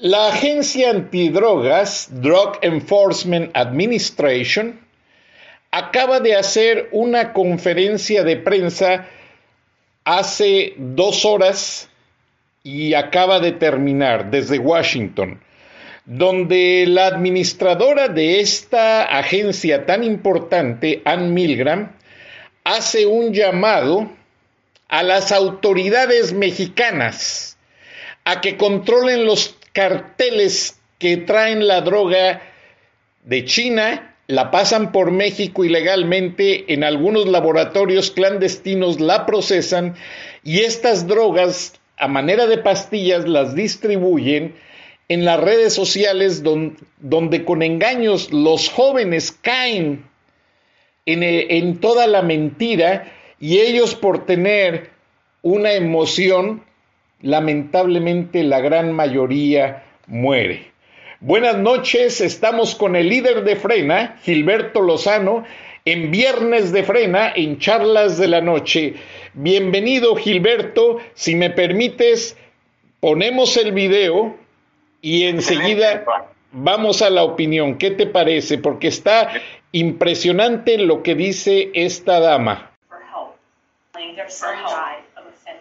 La agencia antidrogas, Drug Enforcement Administration, acaba de hacer una conferencia de prensa hace dos horas y acaba de terminar desde Washington, donde la administradora de esta agencia tan importante, Ann Milgram, hace un llamado a las autoridades mexicanas a que controlen los carteles que traen la droga de China, la pasan por México ilegalmente, en algunos laboratorios clandestinos la procesan y estas drogas a manera de pastillas las distribuyen en las redes sociales donde, con engaños los jóvenes caen en, en toda la mentira y ellos por tener una emoción, lamentablemente la gran mayoría muere. Buenas noches, estamos con el líder de Frena, Gilberto Lozano, en Viernes de Frena, en Charlas de la Noche. Bienvenido Gilberto, si me permites, ponemos el video y enseguida vamos a la opinión. ¿Qué te parece? Porque está impresionante lo que dice esta dama.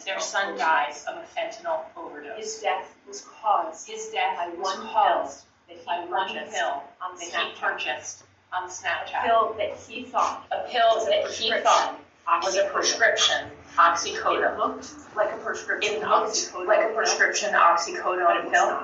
Their son dies of a fentanyl overdose. His death was caused. His death by one pill that he one pill on that he purchased on Snapchat. A pill that he thought. A pill that he thought was a prescription oxycodone. It looked like a prescription. It looked like a prescription oxycodone pill.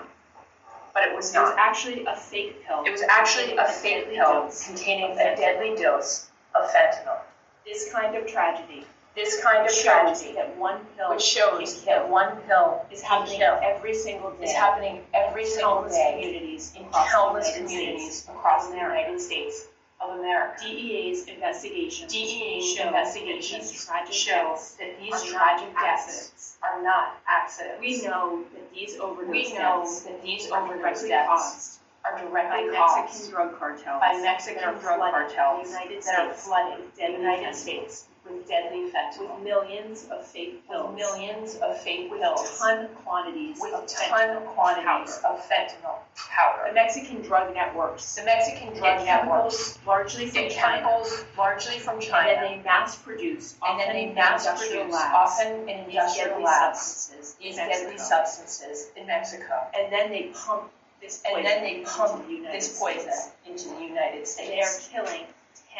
But it was not. It was actually a fake pill. It was actually a fake pill containing a deadly dose of fentanyl. This kind of tragedy this kind of tragedy that one pill which shows. that one pill is happening every single day. is happening every single day communities in countless communities across the United States of America. DEA's investigation DEA's investigations show that these tragic deaths are not accidents. We know that these overdose we know that these overdose deaths are directly by caused Mexican drug cartels by Mexican drug cartels that are flooding the United States with deadly fentanyl, with millions of fake pills, with millions of fake with pills, ton quantities with of ton quantities powder. of fentanyl. Powder. The Mexican drug networks, the Mexican drug networks, largely from China, largely from China, and then they mass produce, and then they mass produce, often in industrial labs, these deadly substances in Mexico, and then they pump this, and then they pump this poison into the United States. They are killing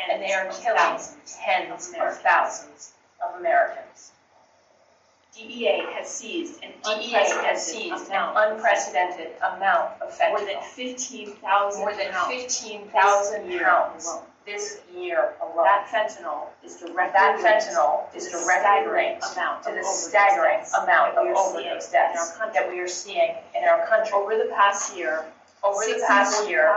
and they are killing tens of thousands of Americans. DEA has seized an DEA has seized an unprecedented amount of fentanyl. More than 15,000 More than 15,000 pounds this year alone. That fentanyl is directly that fentanyl is directly linked to the staggering amount of overdose deaths that we are seeing in our country. Over the past year, over the past year,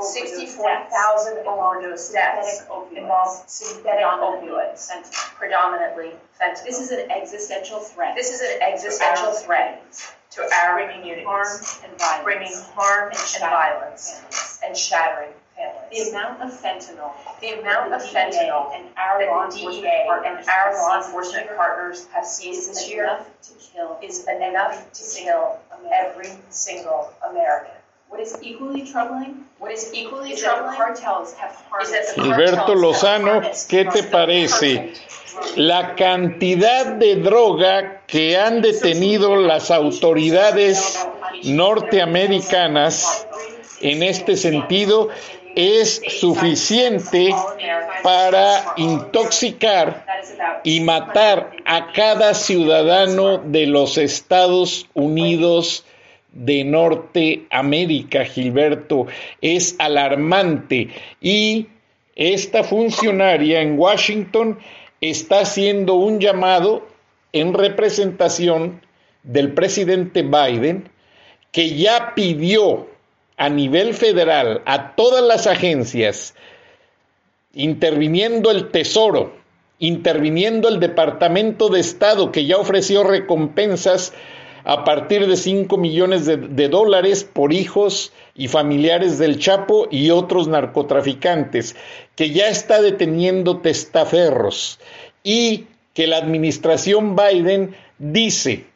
64,000 overdose deaths. involve synthetic opioids, predominantly fentanyl. This is an existential threat. This is an existential threat to our communities, bringing harm and violence. and shattering families. The amount of fentanyl, the amount of fentanyl and our law DEA and our law enforcement partners have seized this year is enough to kill every single American. Gilberto Lozano, ¿qué te parece? La cantidad de droga que han detenido las autoridades norteamericanas en este sentido es suficiente para intoxicar y matar a cada ciudadano de los Estados Unidos de Norteamérica, Gilberto. Es alarmante. Y esta funcionaria en Washington está haciendo un llamado en representación del presidente Biden, que ya pidió a nivel federal a todas las agencias, interviniendo el Tesoro, interviniendo el Departamento de Estado, que ya ofreció recompensas a partir de 5 millones de, de, dólares por hijos y familiares del Chapo y otros narcotraficantes, que ya está deteniendo testaferros y que la administración Biden dice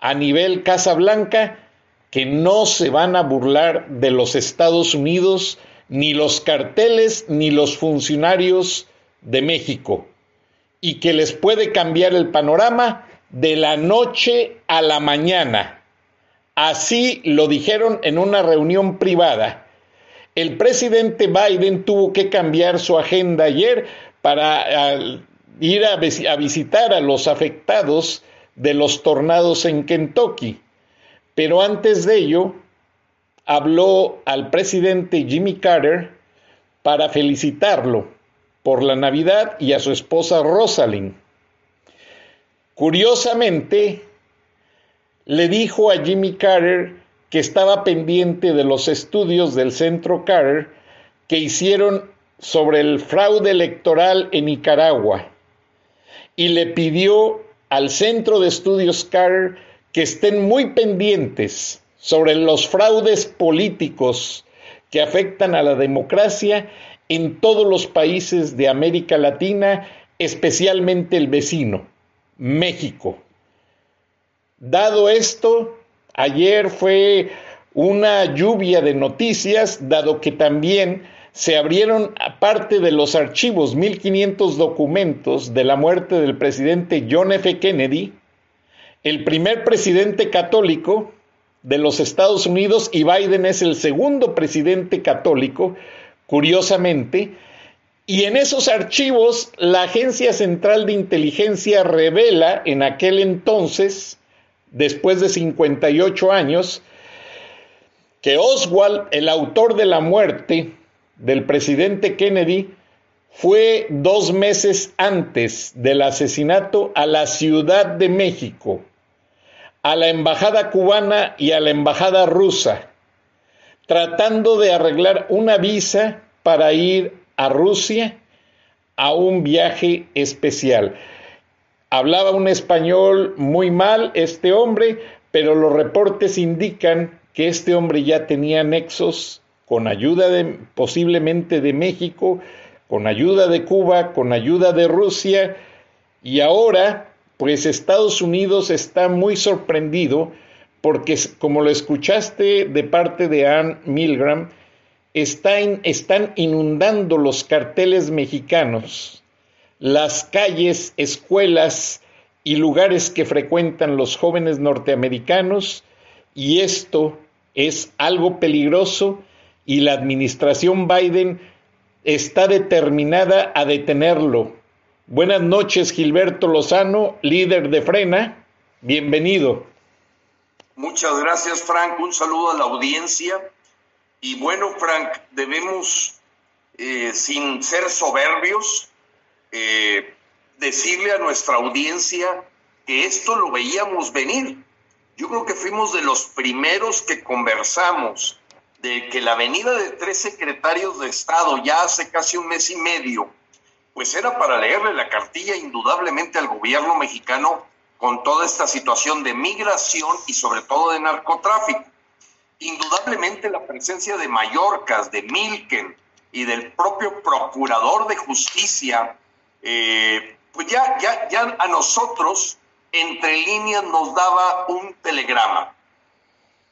a nivel Casa Blanca que no se van a burlar de los Estados Unidos, ni los carteles, ni los funcionarios de México, y que les puede cambiar el panorama de la noche a la mañana. Así lo dijeron en una reunión privada. El presidente Biden tuvo que cambiar su agenda ayer para ir a, a visitar a los afectados de los tornados en Kentucky. Pero antes de ello, habló al presidente Jimmy Carter para felicitarlo por la Navidad y a su esposa Rosalind. Curiosamente, le dijo a Jimmy Carter que estaba pendiente de los estudios del Centro Carter que hicieron sobre el fraude electoral en Nicaragua y le pidió al Centro de Estudios Carter que estén muy pendientes sobre los fraudes políticos que afectan a la democracia en todos los países de América Latina, especialmente el vecino, México. Dado esto, ayer fue una lluvia de noticias, dado que también se abrieron, aparte de los archivos, 1.500 documentos de la muerte del presidente John F. Kennedy, el primer presidente católico de los Estados Unidos y Biden es el segundo presidente católico, curiosamente, y en esos archivos la Agencia Central de Inteligencia revela en aquel entonces, después de 58 años, que Oswald, el autor de la muerte del presidente Kennedy fue dos meses antes del asesinato a la Ciudad de México, a la embajada cubana y a la embajada rusa, tratando de arreglar una visa para ir a Rusia a un viaje especial. Hablaba un español muy mal este hombre, pero los reportes indican que este hombre ya tenía nexos con ayuda de, posiblemente de México, con ayuda de Cuba, con ayuda de Rusia, y ahora, pues Estados Unidos está muy sorprendido porque, como lo escuchaste de parte de Ann Milgram, están, inundando los carteles mexicanos, las calles, escuelas y lugares que frecuentan los jóvenes norteamericanos, y esto es algo peligroso y la administración Biden está determinada a detenerlo. Buenas noches, Gilberto Lozano, líder de Frena. Bienvenido. Muchas gracias, Frank. Un saludo a la audiencia. Y bueno, Frank, debemos, eh, sin ser soberbios, eh, decirle a nuestra audiencia que esto lo veíamos venir. Yo creo que fuimos de los primeros que conversamos de que la venida de tres secretarios de Estado ya hace casi un mes y medio, pues era para leerle la cartilla indudablemente al gobierno mexicano con toda esta situación de migración y sobre todo de narcotráfico. Indudablemente la presencia de Mallorcas, de Milken y del propio procurador de justicia, eh, pues ya, ya, ya a nosotros entre líneas nos daba un telegrama.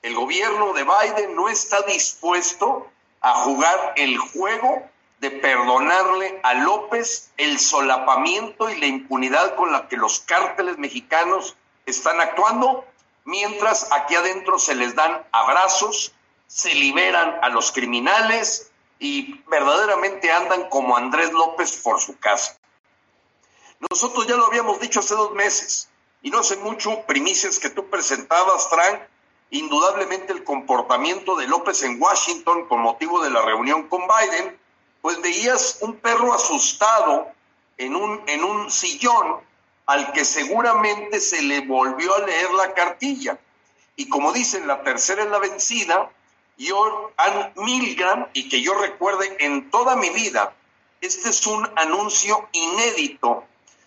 El gobierno de Biden no está dispuesto a jugar el juego de perdonarle a López el solapamiento y la impunidad con la que los cárteles mexicanos están actuando, mientras aquí adentro se les dan abrazos, se liberan a los criminales y verdaderamente andan como Andrés López por su casa. Nosotros ya lo habíamos dicho hace dos meses y no hace mucho, primicias que tú presentabas, Frank, indudablemente el comportamiento de López en Washington con motivo de la reunión con Biden, pues veías un perro asustado en un, en un sillón al que seguramente se le volvió a leer la cartilla. Y como dicen, la tercera es la vencida, yo, Ann Milgram, y que yo recuerde en toda mi vida, este es un anuncio inédito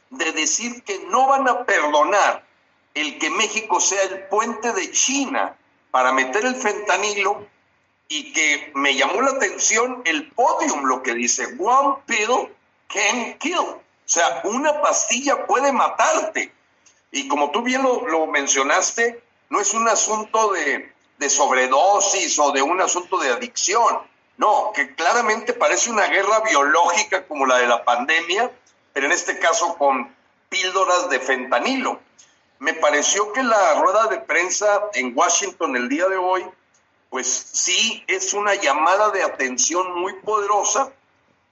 de decir que no van a perdonar el que México sea el puente de China para meter el fentanilo y que me llamó la atención el podium, lo que dice, one pill can kill. O sea, una pastilla puede matarte. Y como tú bien lo, mencionaste, no es un asunto de, de sobredosis o de un asunto de adicción. No, que claramente parece una guerra biológica como la de la pandemia, pero en este caso con píldoras de fentanilo. Me pareció que la rueda de prensa en Washington el día de hoy, pues sí es una llamada de atención muy poderosa.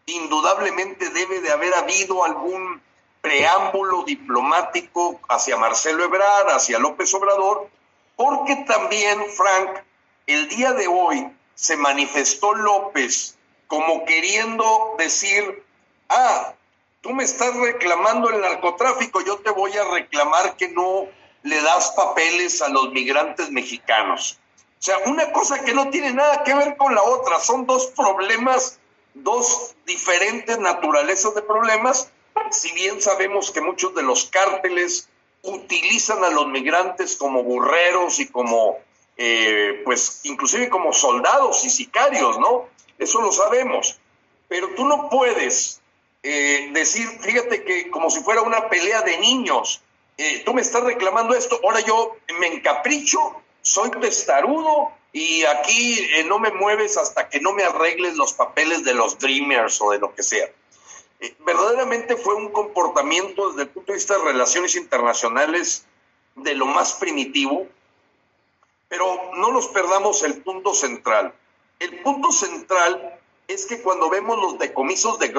Indudablemente debe de haber habido algún preámbulo diplomático hacia Marcelo Ebrard, hacia López Obrador, porque también, Frank, el día de hoy se manifestó López como queriendo decir, ah, tú me estás reclamando el narcotráfico, yo te voy a reclamar que no le das papeles a los migrantes mexicanos. O sea, una cosa que no tiene nada que ver con la otra, son dos problemas, dos diferentes naturalezas de problemas, si bien sabemos que muchos de los cárteles utilizan a los migrantes como burreros y como, eh, pues, inclusive como soldados y sicarios, ¿no? Eso lo sabemos. Pero tú no puedes eh, decir, fíjate que como si fuera una pelea de niños, eh, tú me estás reclamando esto, ahora yo me encapricho, soy testarudo y aquí eh, no me mueves hasta que no me arregles los papeles de los Dreamers o de lo que sea. verdaderamente fue un comportamiento desde el punto de vista de relaciones internacionales de lo más primitivo, pero no nos perdamos el punto central. El punto central es que cuando vemos los decomisos de,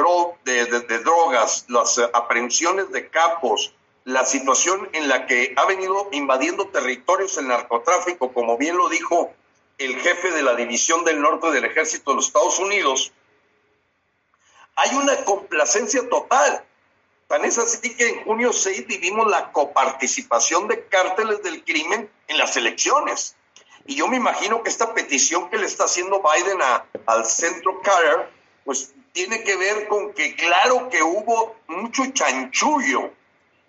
de, drogas, las aprehensiones de capos, la situación en la que ha venido invadiendo territorios el narcotráfico, como bien lo dijo el jefe de la División del Norte del Ejército de los Estados Unidos, hay una complacencia total. Tan es así que en junio 6 vivimos la coparticipación de cárteles del crimen en las elecciones. Y yo me imagino que esta petición que le está haciendo Biden al centro Carter, pues tiene que ver con que claro que hubo mucho chanchullo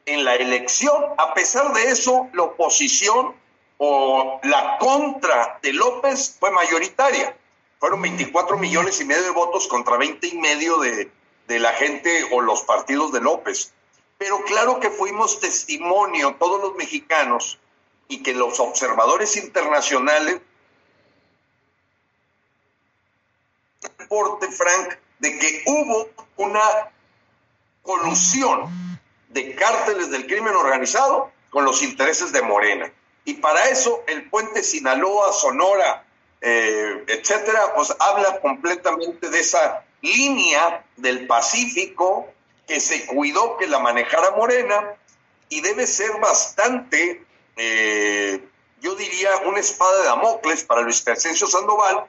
en la elección. A pesar de eso, la oposición o la contra de López fue mayoritaria. Fueron 24 millones y medio de votos contra 20 y medio de, de la gente o los partidos de López. Pero claro que fuimos testimonio, todos los mexicanos, y que los observadores internacionales reporte, Frank, de que hubo una colusión de cárteles del crimen organizado con los intereses de Morena. Y para eso el puente Sinaloa, Sonora, eh, etcétera, pues habla completamente de esa línea del Pacífico que se cuidó que la manejara Morena y debe ser bastante eh, yo diría, una espada de Damocles para Luis Crescencio Sandoval,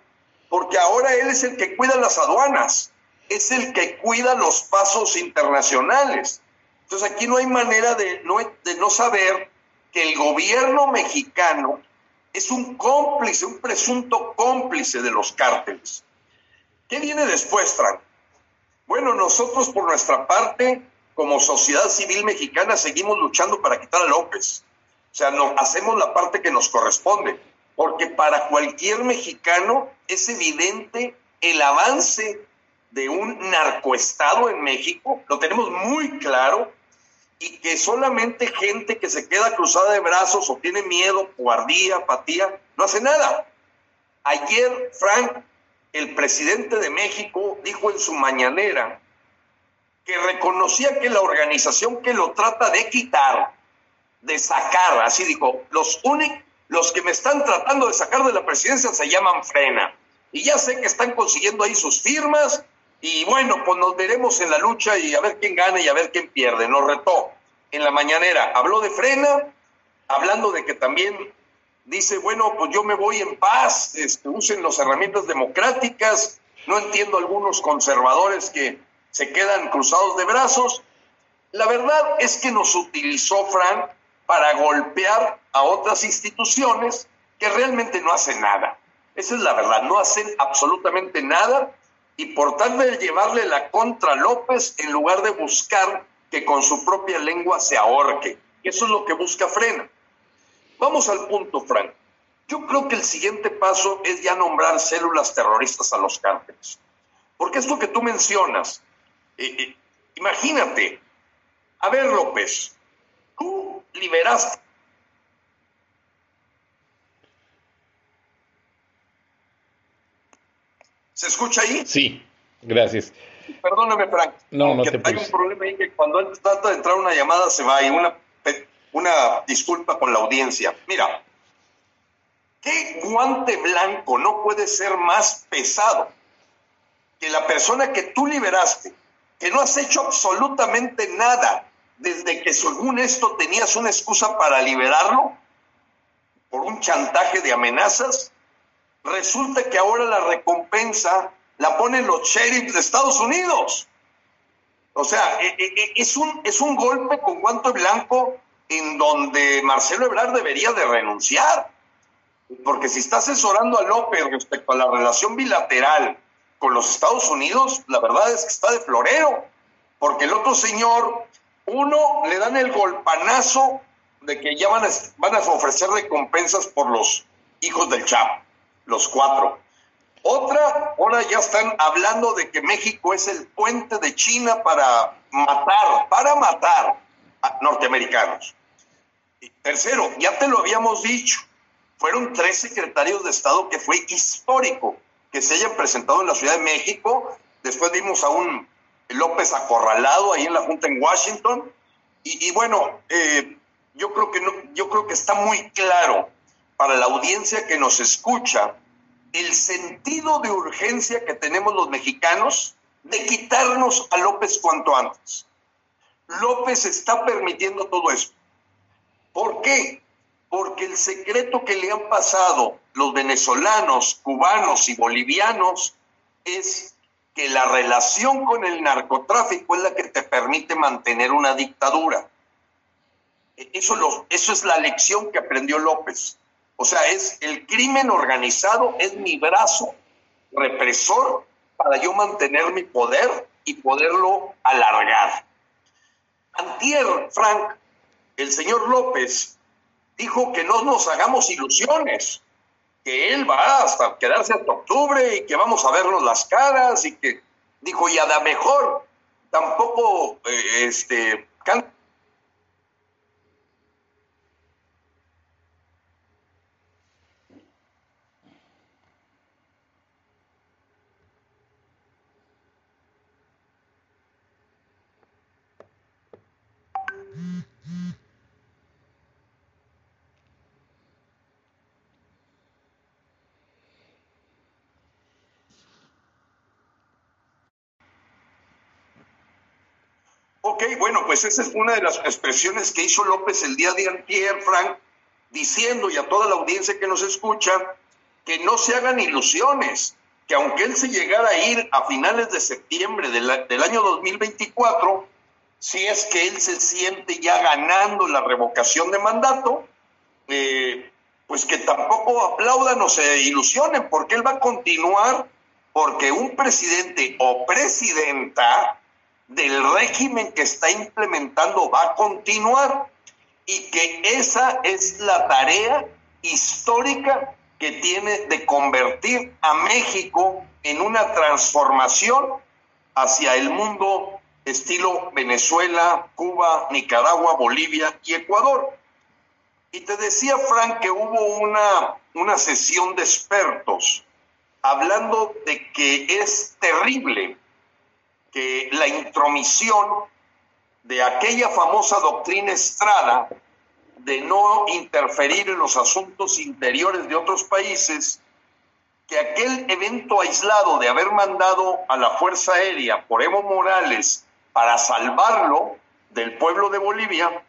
porque ahora él es el que cuida las aduanas, es el que cuida los pasos internacionales. Entonces aquí no hay manera de no, de no saber que el gobierno mexicano es un cómplice, un presunto cómplice de los cárteles. ¿Qué viene después, Frank? Bueno, nosotros por nuestra parte, como sociedad civil mexicana, seguimos luchando para quitar a López. O sea, hacemos la parte que nos corresponde, porque para cualquier mexicano es evidente el avance de un narcoestado en México, lo tenemos muy claro, y que solamente gente que se queda cruzada de brazos o tiene miedo, guardía, apatía, no hace nada. Ayer, Frank, el presidente de México, dijo en su mañanera que reconocía que la organización que lo trata de quitar, de sacar, así dijo, los únicos, los que me están tratando de sacar de la presidencia se llaman frena. y ya sé que están consiguiendo ahí sus firmas y bueno, pues nos veremos en la lucha y a ver quién gana y a ver quién pierde. Nos retó en la mañanera. Habló de frena, hablando de que también dice, bueno, pues yo me voy en paz, este, usen las herramientas democráticas. No entiendo algunos conservadores que se quedan cruzados de brazos. La verdad es que nos utilizó Frank para golpear a otras instituciones que realmente no hacen nada. Esa es la verdad, no hacen absolutamente nada y por tal de llevarle la contra López en lugar de buscar que con su propia lengua se ahorque. Eso es lo que busca Frena. Vamos al punto, Frank. Yo creo que el siguiente paso es ya nombrar células terroristas a los cárteles. Porque esto que tú mencionas, eh, eh, imagínate, a ver López, tú liberaste ¿Se escucha ahí? Sí, gracias. Perdóname, Frank. No, no te Hay un problema ahí que cuando trata de entrar una llamada se va y una, una disculpa con la audiencia. Mira, ¿qué guante blanco no puede ser más pesado que la persona que tú liberaste, que no has hecho absolutamente nada desde que según esto tenías una excusa para liberarlo por un chantaje de amenazas? Resulta que ahora la recompensa la ponen los sheriffs de Estados Unidos. O sea, e, e, e, es un, es un golpe con guante blanco en donde Marcelo Ebrard debería de renunciar. Porque si está asesorando a López respecto a la relación bilateral con los Estados Unidos, la verdad es que está de florero. Porque el otro señor, uno, le dan el golpanazo de que ya van a, van a ofrecer recompensas por los hijos del Chapo los cuatro. Otra, ahora ya están hablando de que México es el puente de China para matar, para matar a norteamericanos. tercero, ya te lo habíamos dicho, fueron tres secretarios de Estado que fue histórico que se hayan presentado en la Ciudad de México. Después vimos a un López acorralado ahí en la Junta en Washington. Y, bueno, eh, yo creo que yo creo que está muy claro para la audiencia que nos escucha el sentido de urgencia que tenemos los mexicanos de quitarnos a López cuanto antes. López está permitiendo todo esto. ¿Por qué? Porque el secreto que le han pasado los venezolanos, cubanos y bolivianos es que la relación con el narcotráfico es la que te permite mantener una dictadura. Eso, eso es la lección que aprendió López. O sea, es el crimen organizado, es mi brazo represor para yo mantener mi poder y poderlo alargar. Antier, Frank, el señor López dijo que no nos hagamos ilusiones, que él va hasta quedarse hasta octubre y que vamos a vernos las caras y que dijo, y a la mejor tampoco eh, este, Ok, bueno, pues esa es una de las expresiones que hizo López el día de antier, Frank, diciendo y a toda la audiencia que nos escucha que no se hagan ilusiones, que aunque él se llegara a ir a finales de septiembre del, año 2024, si es que él se siente ya ganando la revocación de mandato, eh, pues que tampoco aplaudan o se ilusionen, porque él va a continuar, porque un presidente o presidenta del régimen que está implementando va a continuar y que esa es la tarea histórica que tiene de convertir a México en una transformación hacia el mundo estilo Venezuela, Cuba, Nicaragua, Bolivia y Ecuador. Y te decía, Frank, que hubo una, una sesión de expertos hablando de que es terrible que la intromisión de aquella famosa doctrina Estrada de no interferir en los asuntos interiores de otros países que aquel evento aislado de haber mandado a la Fuerza Aérea por Evo Morales para salvarlo del pueblo de Bolivia,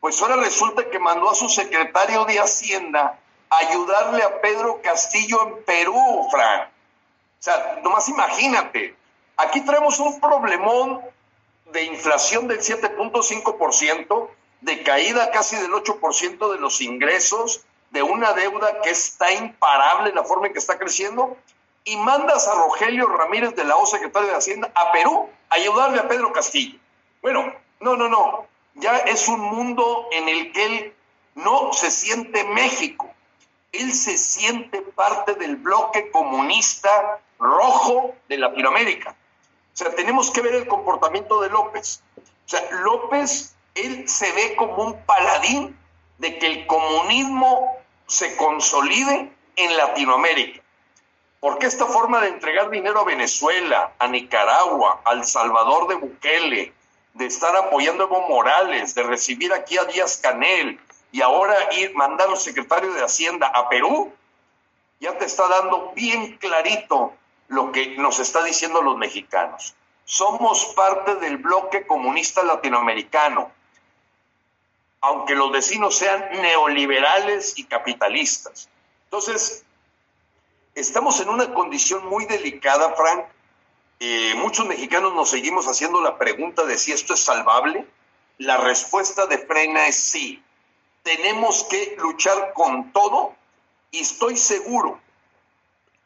pues ahora resulta que mandó a su secretario de Hacienda a ayudarle a Pedro Castillo en Perú, Frank. O sea, nomás imagínate, aquí traemos un problemón de inflación del 7.5%, de caída casi del 8% de los ingresos, de una deuda que está imparable la forma en que está creciendo, y mandas a Rogelio Ramírez de la O, secretario de Hacienda, a Perú a ayudarle a Pedro Castillo. Bueno, no, no, no. Ya es un mundo en el que él no se siente México. Él se siente parte del bloque comunista rojo de Latinoamérica. O sea, tenemos que ver el comportamiento de López. O sea, López, él se ve como un paladín de que el comunismo se consolide en Latinoamérica. Porque esta forma de entregar dinero a Venezuela, a Nicaragua, al Salvador de Bukele, de estar apoyando a Evo Morales, de recibir aquí a Díaz Canel y ahora ir mandar al secretario de Hacienda a Perú, ya te está dando bien clarito lo que nos está diciendo los mexicanos. Somos parte del bloque comunista latinoamericano aunque los vecinos sean neoliberales y capitalistas. Entonces, estamos en una condición muy delicada, Frank. Eh, muchos mexicanos nos seguimos haciendo la pregunta de si esto es salvable. La respuesta de Frena es sí. Tenemos que luchar con todo y estoy seguro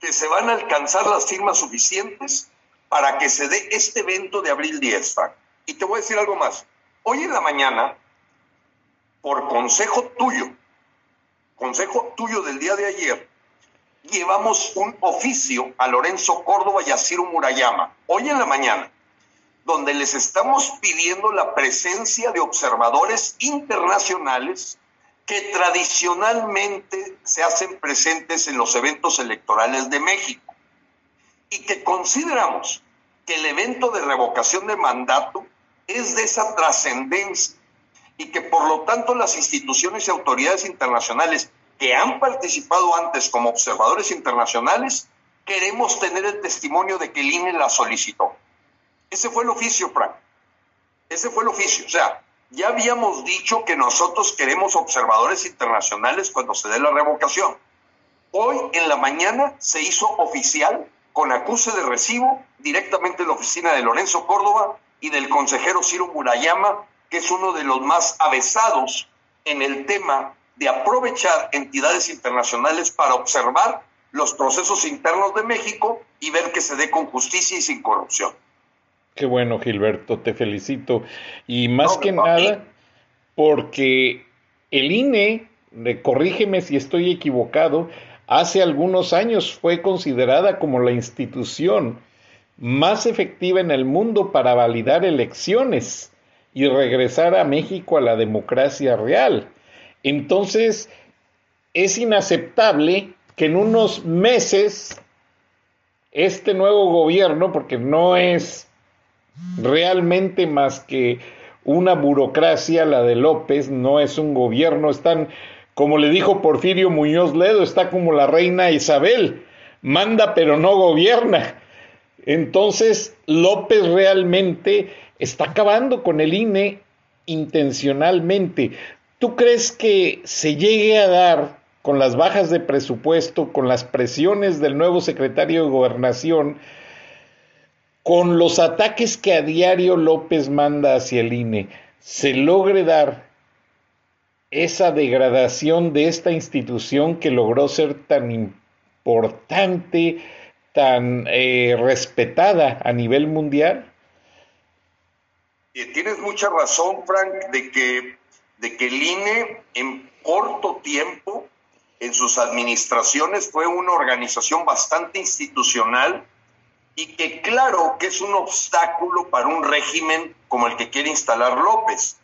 que se van a alcanzar las firmas suficientes para que se dé este evento de abril 10, Frank. Y te voy a decir algo más. Hoy en la mañana por consejo tuyo, consejo tuyo del día de ayer, llevamos un oficio a Lorenzo Córdoba y a Ciro Murayama, hoy en la mañana, donde les estamos pidiendo la presencia de observadores internacionales que tradicionalmente se hacen presentes en los eventos electorales de México y que consideramos que el evento de revocación de mandato es de esa trascendencia y que por lo tanto las instituciones y autoridades internacionales que han participado antes como observadores internacionales, queremos tener el testimonio de que el INE la solicitó. Ese fue el oficio, Frank. Ese fue el oficio. O sea, ya habíamos dicho que nosotros queremos observadores internacionales cuando se dé la revocación. Hoy en la mañana se hizo oficial con acuse de recibo directamente en la oficina de Lorenzo Córdoba y del consejero Ciro Murayama que es uno de los más avesados en el tema de aprovechar entidades internacionales para observar los procesos internos de México y ver que se dé con justicia y sin corrupción. Qué bueno, Gilberto, te felicito. Y más que nada, porque el INE, corrígeme si estoy equivocado, hace algunos años fue considerada como la institución más efectiva en el mundo para validar elecciones y regresar a México a la democracia real. Entonces, es inaceptable que en unos meses este nuevo gobierno, porque no es realmente más que una burocracia, la de López, no es un gobierno, están, como le dijo Porfirio Muñoz Ledo, está como la reina Isabel, manda pero no gobierna. Entonces, López realmente está acabando con el INE intencionalmente. ¿Tú crees que se llegue a dar con las bajas de presupuesto, con las presiones del nuevo secretario de gobernación, con los ataques que a diario López manda hacia el INE, se logre dar esa degradación de esta institución que logró ser tan importante, tan eh, respetada a nivel mundial? tienes mucha razón, Frank, de que, de que el INE en corto tiempo, en sus administraciones, fue una organización bastante institucional y que claro que es un obstáculo para un régimen como el que quiere instalar López.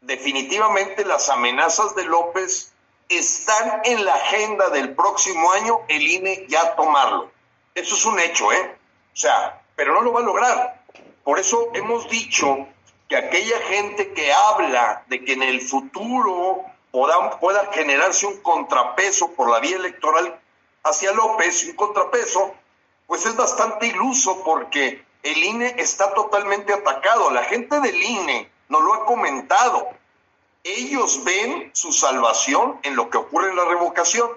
Definitivamente las amenazas de López están en la agenda del próximo año, el INE ya tomarlo. Eso es un hecho, ¿eh? O sea, pero no lo va a lograr por eso hemos dicho que aquella gente que habla de que en el futuro pueda, pueda generarse un contrapeso por la vía electoral, hacia López, un contrapeso, pues es bastante iluso porque el INE está totalmente atacado. La gente del INE nos lo ha comentado. Ellos ven su salvación en lo que ocurre en la revocación.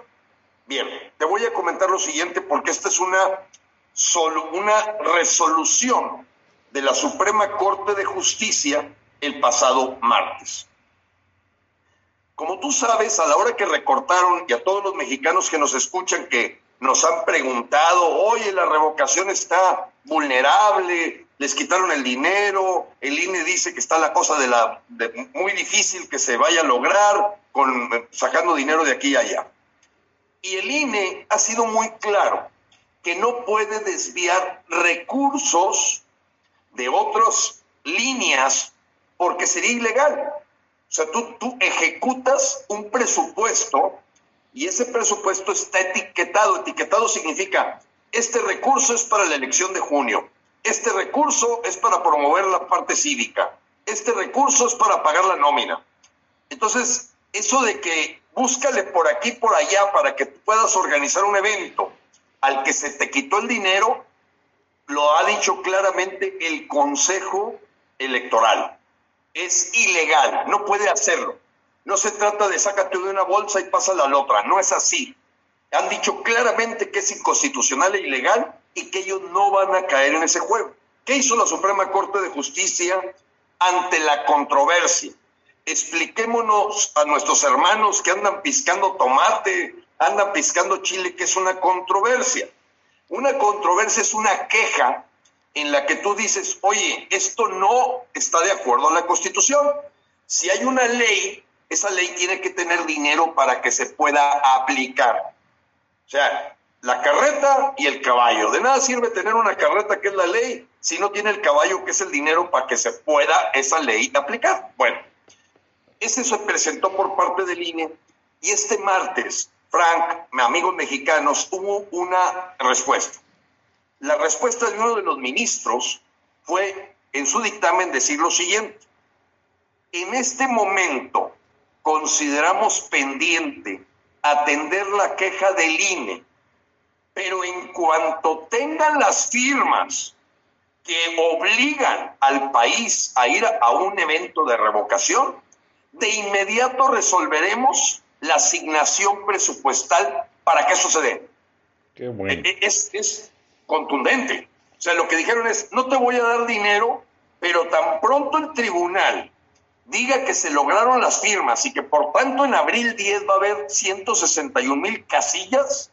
Bien, te voy a comentar lo siguiente porque esta es una, solo, una resolución de la Suprema Corte de Justicia el pasado martes. Como tú sabes, a la hora que recortaron y a todos los mexicanos que nos escuchan que nos han preguntado, oye, la revocación está vulnerable, les quitaron el dinero, el INE dice que está la cosa de la muy difícil que se vaya a lograr con sacando dinero de aquí y allá. Y el INE ha sido muy claro que no puede desviar recursos de otras líneas porque sería ilegal. O sea, tú, tú ejecutas un presupuesto y ese presupuesto está etiquetado. Etiquetado significa, este recurso es para la elección de junio, este recurso es para promover la parte cívica, este recurso es para pagar la nómina. Entonces, eso de que búscale por aquí, por allá, para que puedas organizar un evento al que se te quitó el dinero, lo ha dicho claramente el Consejo Electoral. Es ilegal, no puede hacerlo. No se trata de sácate de una bolsa y pásala a la otra, no es así. Han dicho claramente que es inconstitucional e ilegal y que ellos no van a caer en ese juego. ¿Qué hizo la Suprema Corte de Justicia ante la controversia? Expliquémonos a nuestros hermanos que andan piscando tomate, andan piscando chile, que es una controversia. Una controversia es una queja en la que tú dices, oye, esto no está de acuerdo a la Constitución. Si hay una ley esa ley tiene que tener dinero para que se pueda aplicar. O sea, la carreta y el caballo. De nada sirve tener una carreta que es la ley si no tiene el caballo que es el dinero para que se pueda esa ley aplicar. Bueno, ese se presentó por parte del INE y este martes, Frank, amigos mexicanos, hubo una respuesta. La respuesta de uno de los ministros fue en su dictamen decir lo siguiente. En este momento, consideramos pendiente atender la queja del INE, pero en cuanto tengan las firmas que obligan al país a ir a un evento de revocación, de inmediato resolveremos la asignación presupuestal para que suceda. Qué bueno. E, e, es, es contundente. O sea, lo que dijeron es, no te voy a dar dinero, pero tan pronto el tribunal diga que se lograron las firmas y que por tanto en abril 10 va a haber 161 mil casillas,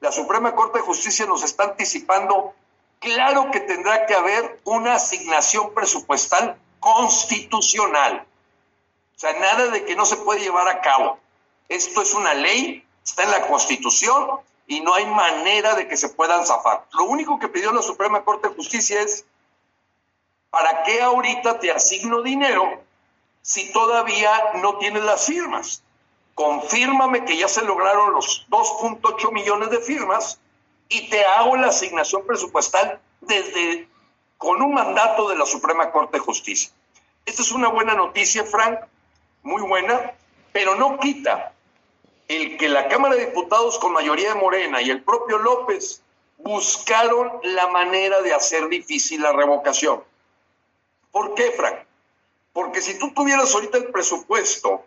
la Suprema Corte de Justicia nos está anticipando, claro que tendrá que haber una asignación presupuestal constitucional. O sea, nada de que no se puede llevar a cabo. Esto es una ley, está en la Constitución y no hay manera de que se puedan zafar. Lo único que pidió la Suprema Corte de Justicia es, ¿para qué ahorita te asigno dinero si todavía no tienes las firmas? Confírmame que ya se lograron los 2.8 millones de firmas y te hago la asignación presupuestal desde con un mandato de la Suprema Corte de Justicia. Esta es una buena noticia, Frank, muy buena, pero no quita el que la Cámara de Diputados con mayoría de Morena y el propio López buscaron la manera de hacer difícil la revocación. ¿Por qué, Frank? Porque si tú tuvieras ahorita el presupuesto,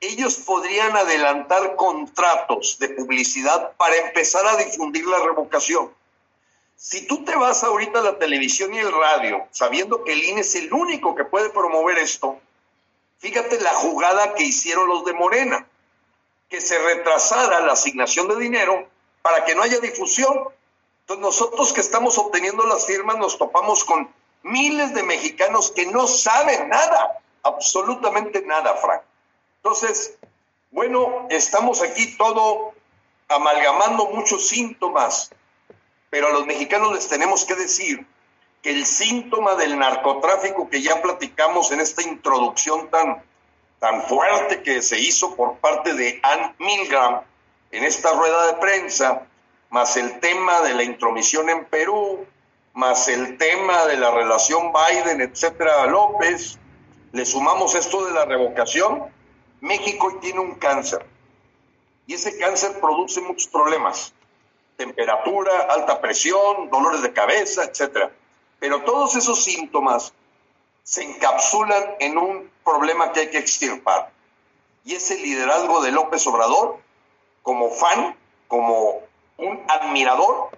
ellos podrían adelantar contratos de publicidad para empezar a difundir la revocación. Si tú te vas ahorita a la televisión y el radio, sabiendo que el INE es el único que puede promover esto, fíjate la jugada que hicieron los de Morena, que se retrasara la asignación de dinero para que no haya difusión. Entonces nosotros que estamos obteniendo las firmas nos topamos con miles de mexicanos que no saben nada, absolutamente nada, Frank. Entonces, bueno, estamos aquí todo amalgamando muchos síntomas, pero a los mexicanos les tenemos que decir que el síntoma del narcotráfico que ya platicamos en esta introducción tan, tan fuerte que se hizo por parte de Ann Milgram en esta rueda de prensa, más el tema de la intromisión en Perú, más el tema de la relación Biden, etcétera, López, le sumamos esto de la revocación, México tiene un cáncer. y ese cáncer produce muchos problemas. Temperatura, alta presión, dolores de cabeza, etc. Pero todos esos síntomas se encapsulan en un problema que hay que extirpar. Y es el liderazgo de López Obrador como fan, como un admirador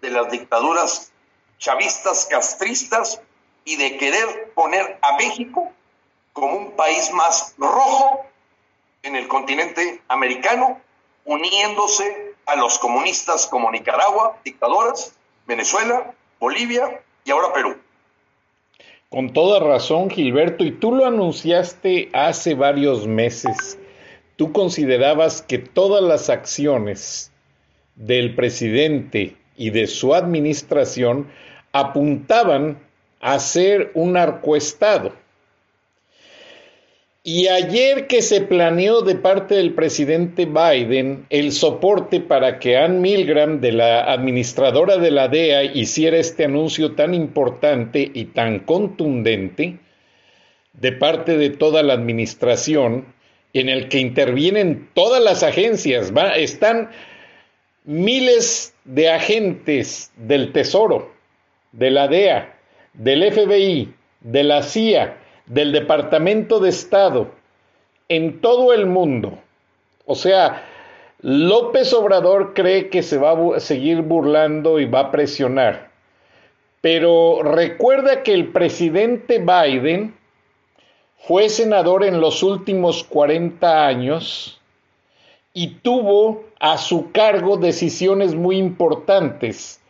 de las dictaduras chavistas, castristas y de querer poner a México como un país más rojo en el continente americano, uniéndose a los comunistas como Nicaragua, dictadoras, Venezuela, Bolivia y ahora Perú. Con toda razón, Gilberto, y tú lo anunciaste hace varios meses. Tú considerabas que todas las acciones del presidente y de su administración apuntaban a ser un narcoestado. Y ayer que se planeó de parte del presidente Biden el soporte para que Ann Milgram, de la administradora de la DEA, hiciera este anuncio tan importante y tan contundente de parte de toda la administración, en el que intervienen todas las agencias, están miles de agentes del Tesoro, de la DEA, del FBI, de la CIA, del Departamento de Estado, en todo el mundo. O sea, López Obrador cree que se va a seguir burlando y va a presionar. Pero recuerda que el presidente Biden fue senador en los últimos 40 años y tuvo a su cargo decisiones muy importantes,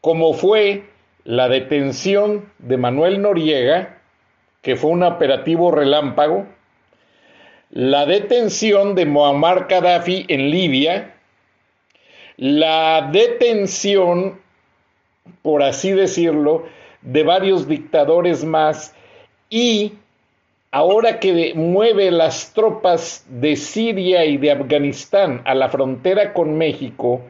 como fue la detención de Manuel Noriega, que fue un operativo relámpago, la detención de Muammar Gaddafi en Libia, la detención, por así decirlo, de varios dictadores más y ahora que mueve las tropas de Siria y de Afganistán a la frontera con México,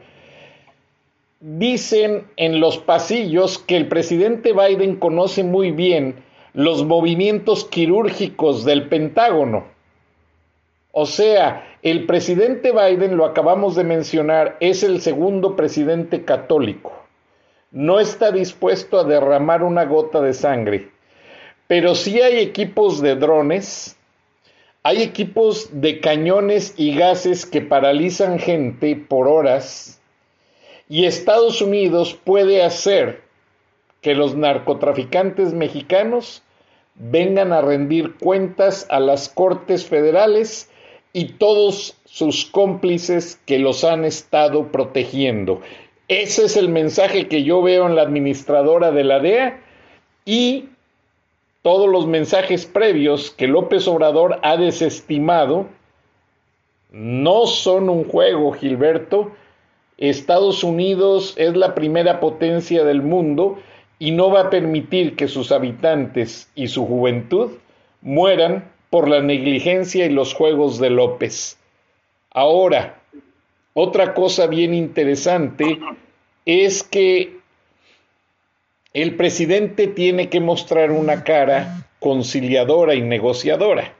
dicen en los pasillos que el presidente Biden conoce muy bien los movimientos quirúrgicos del Pentágono. O sea, el presidente Biden, lo acabamos de mencionar, es el segundo presidente católico. No está dispuesto a derramar una gota de sangre pero sí hay equipos de drones, hay equipos de cañones y gases que paralizan gente por horas y Estados Unidos puede hacer que los narcotraficantes mexicanos vengan a rendir cuentas a las cortes federales y todos sus cómplices que los han estado protegiendo. Ese es el mensaje que yo veo en la administradora de la DEA y todos los mensajes previos que López Obrador ha desestimado no son un juego, Gilberto. Estados Unidos es la primera potencia del mundo y no va a permitir que sus habitantes y su juventud mueran por la negligencia y los juegos de López. Ahora, otra cosa bien interesante es que el presidente tiene que mostrar una cara conciliadora y negociadora.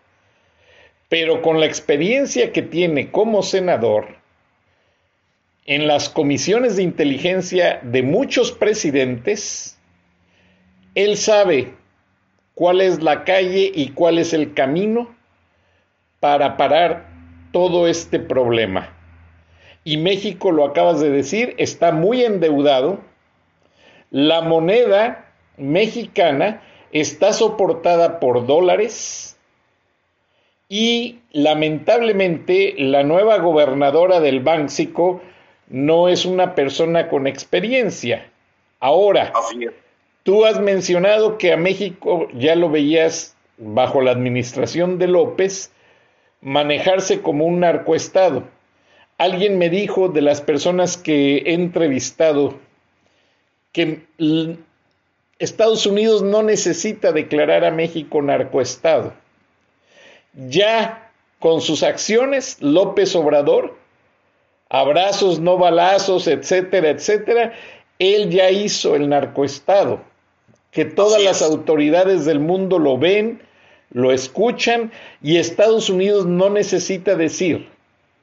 Pero con la experiencia que tiene como senador, en las comisiones de inteligencia de muchos presidentes, él sabe cuál es la calle y cuál es el camino para parar todo este problema. Y México, lo acabas de decir, está muy endeudado la moneda mexicana está soportada por dólares y lamentablemente la nueva gobernadora del Bánxico no es una persona con experiencia. Ahora, tú has mencionado que a México ya lo veías bajo la administración de López manejarse como un narcoestado. Alguien me dijo de las personas que he entrevistado que Estados Unidos no necesita declarar a México narcoestado. Ya con sus acciones, López Obrador, abrazos, no balazos, etcétera, etcétera, él ya hizo el narcoestado, que todas las autoridades del mundo lo ven, lo escuchan y Estados Unidos no necesita decir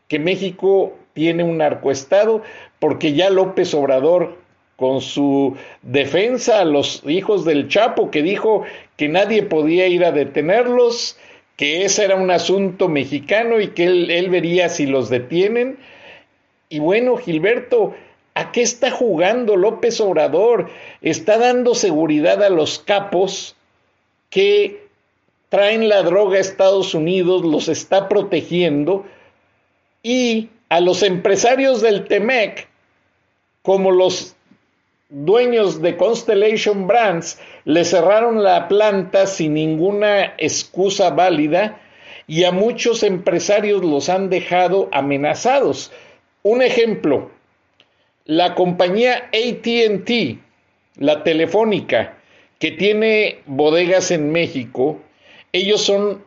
que México tiene un narcoestado, porque ya López Obrador, con su defensa a los hijos del Chapo, que dijo que nadie podía ir a detenerlos, que ese era un asunto mexicano y que él, él vería si los detienen. Y bueno, Gilberto, ¿a qué está jugando López Obrador? Está dando seguridad a los capos que traen la droga a Estados Unidos, los está protegiendo y a los empresarios del TEMEC, como los dueños de Constellation Brands, le cerraron la planta sin ninguna excusa válida y a muchos empresarios los han dejado amenazados. Un ejemplo, la compañía ATT, la telefónica, que tiene bodegas en México, ellos son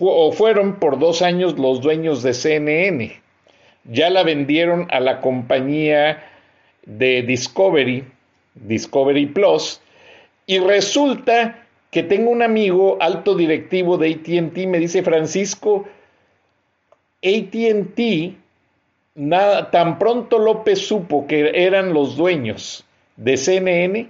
o fueron por dos años los dueños de CNN. Ya la vendieron a la compañía de Discovery, Discovery Plus, y resulta que tengo un amigo alto directivo de ATT, me dice Francisco, ATT, tan pronto López supo que eran los dueños de CNN,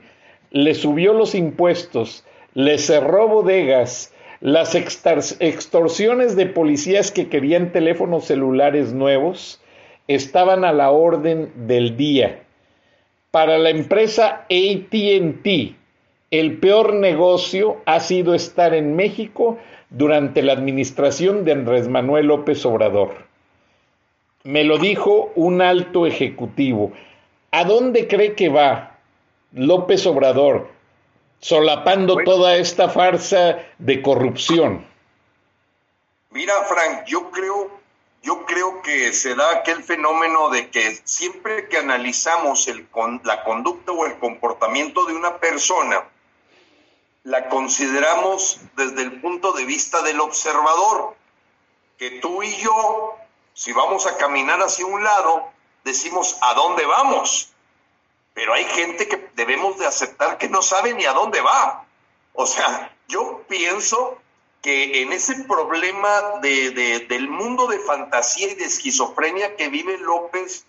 le subió los impuestos, le cerró bodegas, las extorsiones de policías que querían teléfonos celulares nuevos estaban a la orden del día. Para la empresa ATT, el peor negocio ha sido estar en México durante la administración de Andrés Manuel López Obrador. Me lo dijo un alto ejecutivo. ¿A dónde cree que va López Obrador solapando toda esta farsa de corrupción? Mira, Frank, yo creo, yo creo que se da aquel fenómeno de que siempre que analizamos el, la conducta o el comportamiento de una persona, la consideramos desde el punto de vista del observador, que tú y yo, si vamos a caminar hacia un lado, decimos, ¿a dónde vamos? pero hay gente que debemos de aceptar que no sabe ni a dónde va. O sea, yo pienso que en ese problema de, del mundo de fantasía y de esquizofrenia que vive López,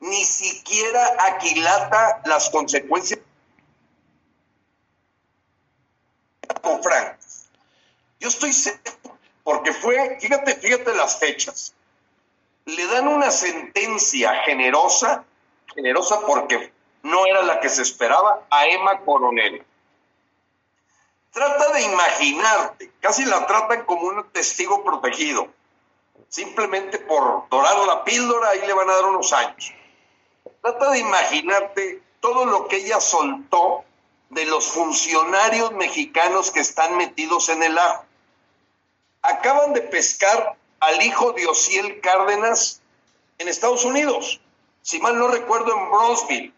ni siquiera aquilata las consecuencias con Frank. Yo estoy porque fue, fíjate, fíjate las fechas. Le dan una sentencia generosa, generosa porque no era la que se esperaba a Emma Coronel. Trata de imaginarte, casi la tratan como un testigo protegido. Simplemente por dorar la píldora, ahí le van a dar unos años. Trata de imaginarte todo lo que ella soltó de los funcionarios mexicanos que están metidos en el ajo. Acaban de pescar al hijo de Ociel Cárdenas en Estados Unidos, si mal no recuerdo en Bronzeville.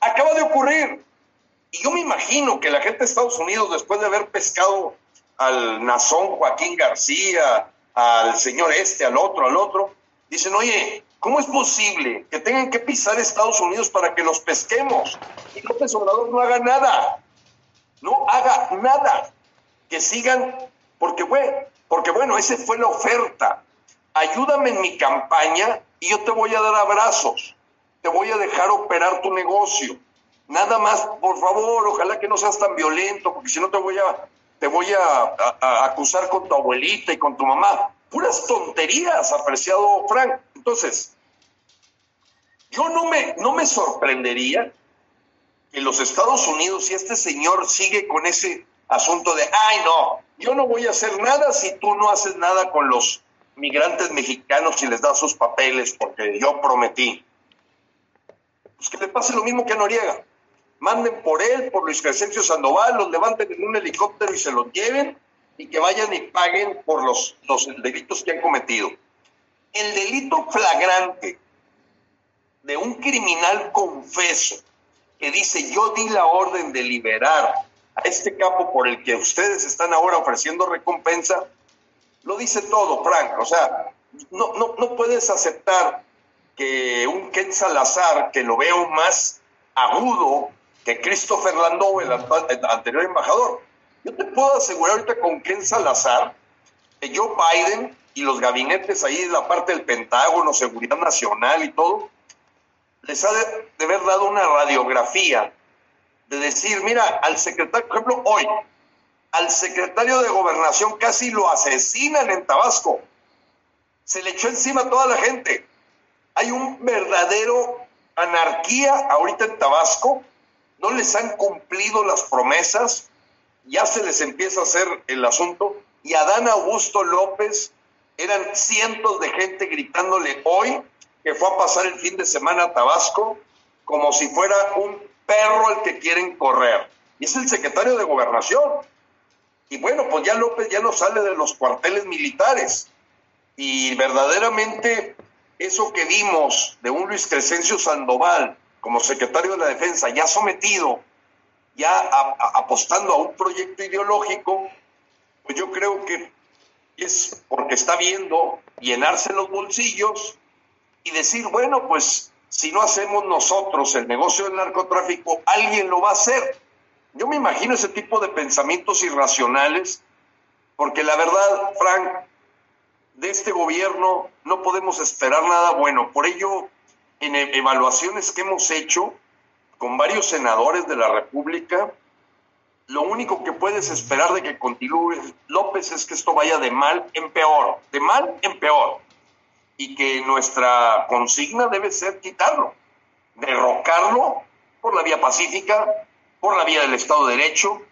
Acaba de ocurrir. Y yo me imagino que la gente de Estados Unidos, después de haber pescado al nazón Joaquín García, al señor este, al otro, al otro, dicen, oye, ¿cómo es posible que tengan que pisar Estados Unidos para que los pesquemos? Y López Obrador no haga nada. No haga nada. Que sigan, porque, bueno, porque bueno, esa fue la oferta. Ayúdame en mi campaña y yo te voy a dar abrazos te voy a dejar operar tu negocio. Nada más, por favor, ojalá que no seas tan violento, porque si no te voy a, te voy a, acusar con tu abuelita y con tu mamá. Puras tonterías, apreciado Frank. Entonces, yo no me, no me sorprendería que los Estados Unidos, si este señor sigue con ese asunto de, ay, no, yo no voy a hacer nada si tú no haces nada con los migrantes mexicanos y les das sus papeles, porque yo prometí. Pues que le pase lo mismo que a Noriega. Manden por él, por Luis Crescencio Sandoval, los levanten en un helicóptero y se los lleven y que vayan y paguen por los, los delitos que han cometido. El delito flagrante de un criminal confeso que dice yo di la orden de liberar a este capo por el que ustedes están ahora ofreciendo recompensa, lo dice todo, Frank. O sea, no, no, no puedes aceptar que un Ken Salazar, que lo veo más agudo que Christopher Landau, el, anterior embajador. Yo te puedo asegurar ahorita con Ken Salazar que Joe Biden y los gabinetes ahí de la parte del Pentágono, Seguridad Nacional y todo, les ha de haber dado una radiografía de decir, mira, al secretario, por ejemplo, hoy, al secretario de Gobernación casi lo asesinan en Tabasco. Se le echó encima a toda la gente. Hay un verdadero anarquía ahorita en Tabasco. No les han cumplido las promesas. Ya se les empieza a hacer el asunto. Y Adán Augusto López eran cientos de gente gritándole hoy que fue a pasar el fin de semana a Tabasco como si fuera un perro al que quieren correr. Y es el secretario de gobernación. Y bueno, pues ya López ya no sale de los cuarteles militares. Y verdaderamente eso que vimos de un Luis Crescencio Sandoval como secretario de la defensa, ya sometido, ya apostando a un proyecto ideológico, pues yo creo que es porque está viendo llenarse los bolsillos y decir, bueno, pues si no hacemos nosotros el negocio del narcotráfico, alguien lo va a hacer. Yo me imagino ese tipo de pensamientos irracionales, porque la verdad, Frank, de este gobierno no podemos esperar nada bueno. Por ello, en e-, evaluaciones que hemos hecho con varios senadores de la República, lo único que puedes esperar de que continúe López es que esto vaya de mal en peor, de mal en peor y que nuestra consigna debe ser quitarlo, derrocarlo por la vía pacífica, por la vía del Estado de Derecho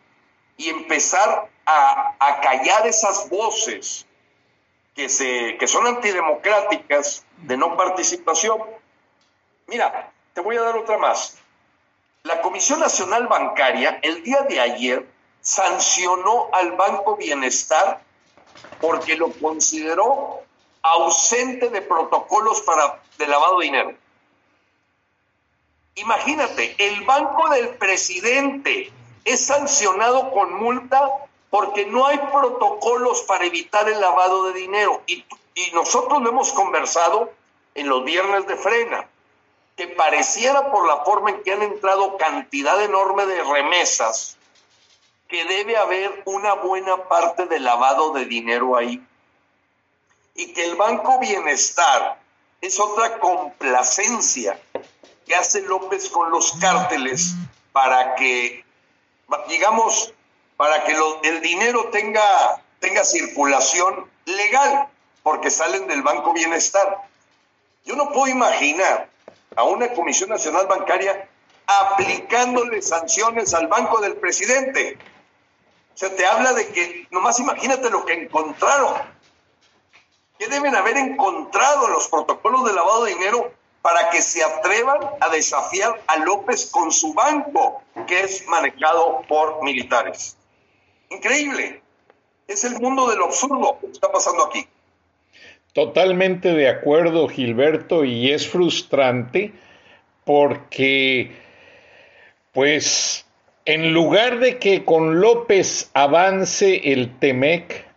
y empezar a, a callar esas voces que, se, que son antidemocráticas de no participación. Mira, te voy a dar otra más. La Comisión Nacional Bancaria el día de ayer sancionó al Banco Bienestar porque lo consideró ausente de protocolos para de lavado de dinero. Imagínate, el banco del presidente es sancionado con multa porque no hay protocolos para evitar el lavado de dinero. Y, y nosotros lo hemos conversado en los viernes de frena, que pareciera por la forma en que han entrado cantidad enorme de remesas, que debe haber una buena parte de lavado de dinero ahí y que el Banco Bienestar es otra complacencia que hace López con los cárteles para que, digamos, para que el dinero tenga, tenga circulación legal, porque salen del Banco Bienestar. Yo no puedo imaginar a una Comisión Nacional Bancaria aplicándole sanciones al banco del presidente. O sea, te habla de que, nomás imagínate lo que encontraron ¿Qué deben haber encontrado los protocolos de lavado de dinero para que se atrevan a desafiar a López con su banco, que es manejado por militares? Increíble. Es el mundo del absurdo que está pasando aquí. Totalmente de acuerdo, Gilberto, y es frustrante porque, pues, en lugar de que con López avance el TEMEC,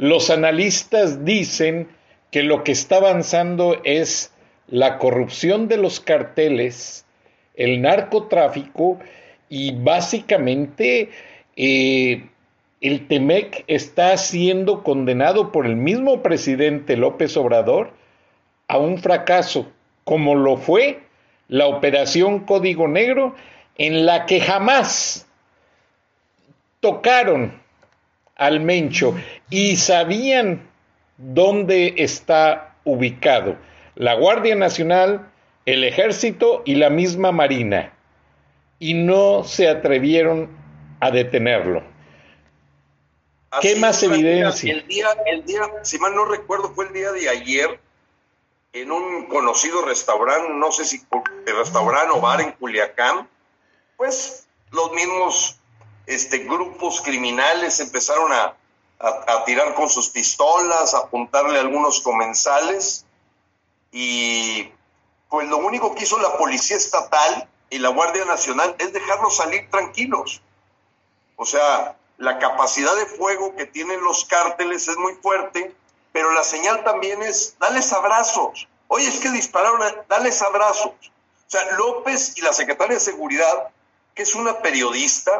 los analistas dicen que lo que está avanzando es la corrupción de los carteles, el narcotráfico y básicamente eh, el TEMEC está siendo condenado por el mismo presidente López Obrador a un fracaso, como lo fue la operación Código Negro, en la que jamás tocaron al Mencho y sabían dónde está ubicado la Guardia Nacional, el Ejército y la misma Marina, y no se atrevieron a detenerlo. ¿Qué más evidencia? El día, el día, si mal no recuerdo, fue el día de ayer, en un conocido restaurante, no sé si restaurante o bar en Culiacán, pues los mismos este, grupos criminales empezaron a, a, tirar con sus pistolas, a apuntarle a algunos comensales y pues lo único que hizo la Policía Estatal y la Guardia Nacional es dejarlos salir tranquilos. O sea, la capacidad de fuego que tienen los cárteles es muy fuerte, pero la señal también es, dales abrazos. Oye, es que dispararon, dales abrazos. O sea, López y la secretaria de Seguridad, que es una periodista,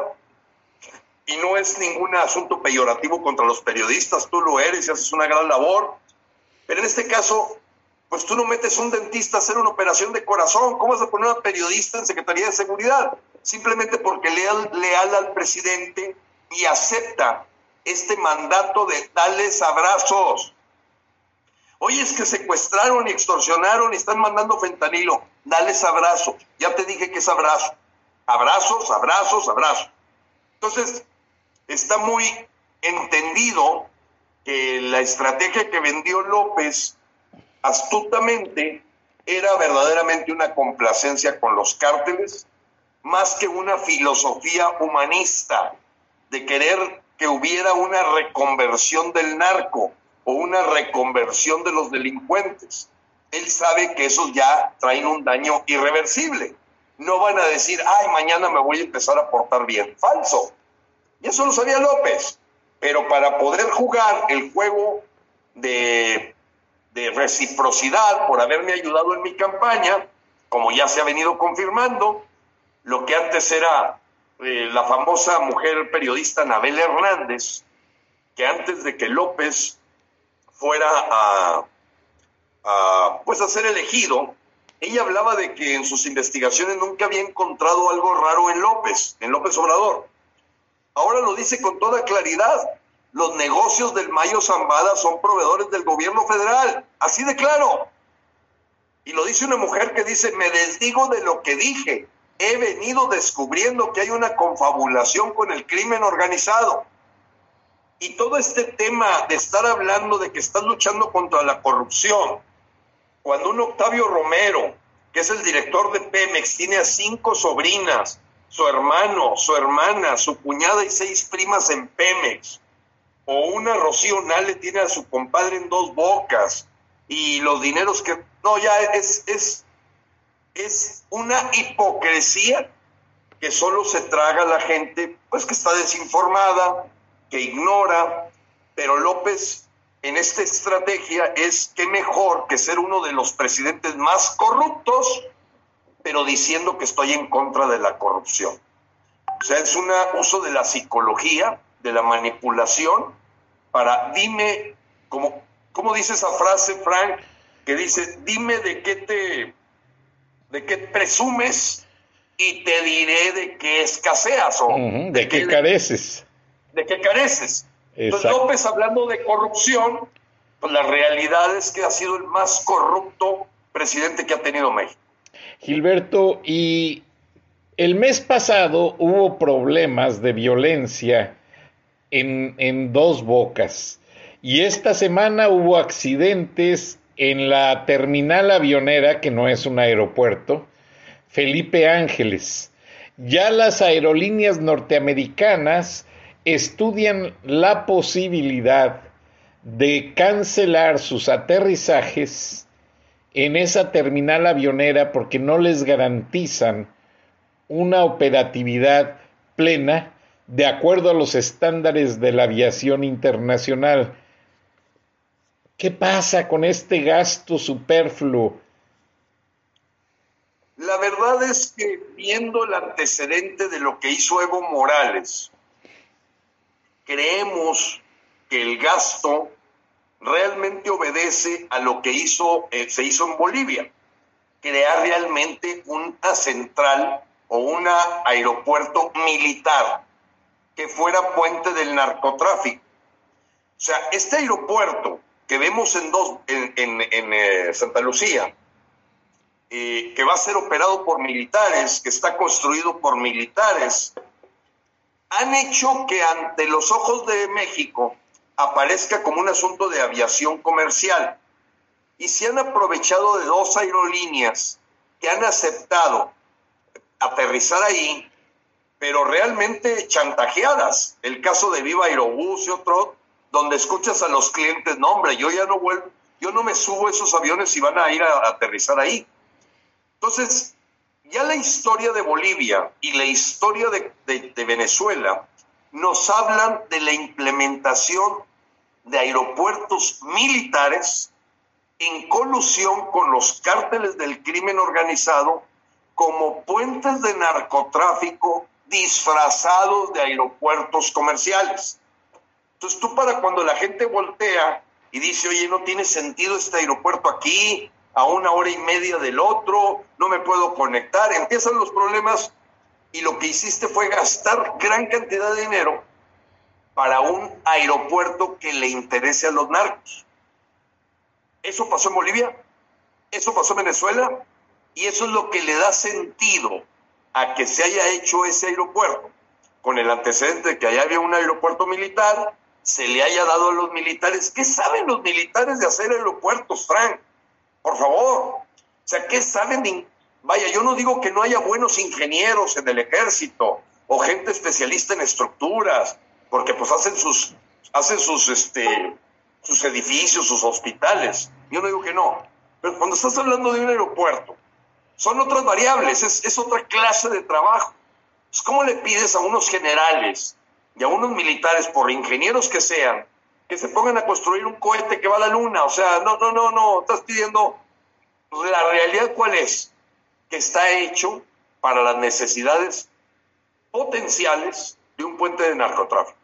y no es ningún asunto peyorativo contra los periodistas, tú lo eres y haces una gran labor, Pero en este caso, pues tú no metes un dentista a hacer una operación de corazón. ¿Cómo vas a poner una periodista en Secretaría de Seguridad? Simplemente porque leal, leal al presidente y acepta este mandato de darles abrazos. Oye, es que secuestraron y extorsionaron y están mandando fentanilo. Dales abrazos. Ya te dije que es abrazo. Abrazos, abrazos, abrazos. Entonces, está muy entendido que la estrategia que vendió López astutamente era verdaderamente una complacencia con los cárteles, más que una filosofía humanista de querer que hubiera una reconversión del narco o una reconversión de los delincuentes. Él sabe que esos ya traen un daño irreversible. No van a decir, ay, mañana me voy a empezar a portar bien. Falso. Y eso lo sabía López. Pero para poder jugar el juego de, reciprocidad por haberme ayudado en mi campaña, como ya se ha venido confirmando, lo que antes era eh, la famosa mujer periodista Anabel Hernández, que antes de que López fuera a, a, pues a ser elegido, ella hablaba de que en sus investigaciones nunca había encontrado algo raro en López, en López Obrador. Ahora lo dice con toda claridad. Los negocios del Mayo Zambada son proveedores del gobierno federal. Así de claro. Y lo dice una mujer que dice, me desdigo de lo que dije. He venido descubriendo que hay una confabulación con el crimen organizado. Y todo este tema de estar hablando de que estás luchando contra la corrupción, cuando un Octavio Romero, que es el director de Pemex, tiene a cinco sobrinas, su hermano, su hermana, su cuñada y seis primas en Pemex. O una Rocío Nale tiene a su compadre en dos bocas. Y los dineros que... No, ya es, es, es una hipocresía que solo se traga la gente, pues que está desinformada, que ignora. Pero López en esta estrategia es que mejor que ser uno de los presidentes más corruptos pero diciendo que estoy en contra de la corrupción. O sea, es un uso de la psicología, de la manipulación, para dime, como, ¿cómo dice esa frase, Frank? Que dice, dime de qué te, de qué presumes y te diré de qué escaseas o de, qué, careces. De, qué careces. Entonces López hablando de corrupción, pues la realidad es que ha sido el más corrupto presidente que ha tenido México. Gilberto, y el mes pasado hubo problemas de violencia en, en dos bocas. Y esta semana hubo accidentes en la terminal avionera, que no es un aeropuerto, Felipe Ángeles. Ya las aerolíneas norteamericanas estudian la posibilidad de cancelar sus aterrizajes en esa terminal avionera porque no les garantizan una operatividad plena de acuerdo a los estándares de la aviación internacional. ¿Qué pasa con este gasto superfluo? La verdad es que viendo el antecedente de lo que hizo Evo Morales, creemos que el gasto realmente obedece a lo que hizo, eh, se hizo en Bolivia, crear realmente una central o un aeropuerto militar que fuera puente del narcotráfico. O sea, este aeropuerto que vemos en, dos, en, eh, Santa Lucía, eh, que va a ser operado por militares, que está construido por militares, han hecho que ante los ojos de México aparezca como un asunto de aviación comercial. Y se han aprovechado de dos aerolíneas que han aceptado aterrizar ahí, pero realmente chantajeadas. El caso de Viva Aerobús y otro, donde escuchas a los clientes, no hombre, yo ya no vuelvo, yo no me subo esos aviones si van a ir a, aterrizar ahí. Entonces, ya la historia de Bolivia y la historia de Venezuela nos hablan de la implementación de aeropuertos militares en colusión con los cárteles del crimen organizado como puentes de narcotráfico disfrazados de aeropuertos comerciales. Entonces tú para cuando la gente voltea y dice, oye, no tiene sentido este aeropuerto aquí, a una hora y media del otro, no me puedo conectar, empiezan los problemas y lo que hiciste fue gastar gran cantidad de dinero para un aeropuerto que le interese a los narcos. Eso pasó en Bolivia, eso pasó en Venezuela y eso es lo que le da sentido a que se haya hecho ese aeropuerto, con el antecedente de que allá había un aeropuerto militar, se le haya dado a los militares. ¿Qué saben los militares de hacer aeropuertos, Frank? Por favor. O sea, ¿qué saben. Vaya, yo no digo que no haya buenos ingenieros en el ejército o gente especialista en estructuras, porque pues hacen sus, hacen sus, este, sus edificios, sus hospitales. Yo no digo que no. Pero cuando estás hablando de un aeropuerto, son otras variables, es, es otra clase de trabajo. ¿Cómo le pides a unos generales y a unos militares, por ingenieros que sean, que se pongan a construir un cohete que va a la luna? O sea, no, no, no, no, estás pidiendo la realidad cuál es, que está hecho para las necesidades potenciales de un puente de narcotráfico.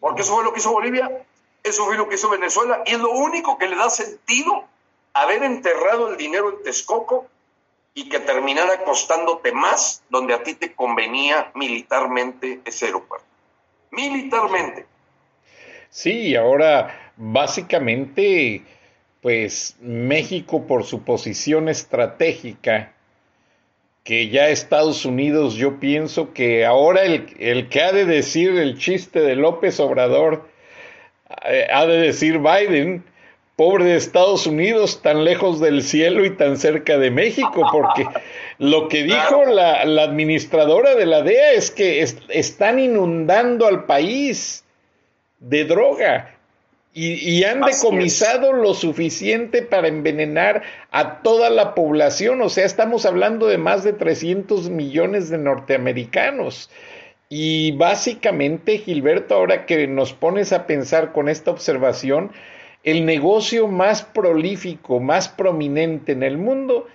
Porque eso fue lo que hizo Bolivia, eso fue lo que hizo Venezuela, y es lo único que le da sentido haber enterrado el dinero en Texcoco y que terminara costándote más donde a ti te convenía militarmente ese aeropuerto. Militarmente. Sí, ahora básicamente, pues México por su posición estratégica, que ya Estados Unidos, yo pienso que ahora el, el que ha de decir el chiste de López Obrador, eh, ha de decir Biden, pobre de Estados Unidos, tan lejos del cielo y tan cerca de México, porque lo que dijo la, administradora de la DEA es que están inundando al país de droga y, han decomisado lo suficiente para envenenar a toda la población, o sea, estamos hablando de más de 300 millones de norteamericanos. Y básicamente, Gilberto, ahora que nos pones a pensar con esta observación, el negocio más prolífico, más prominente en el mundo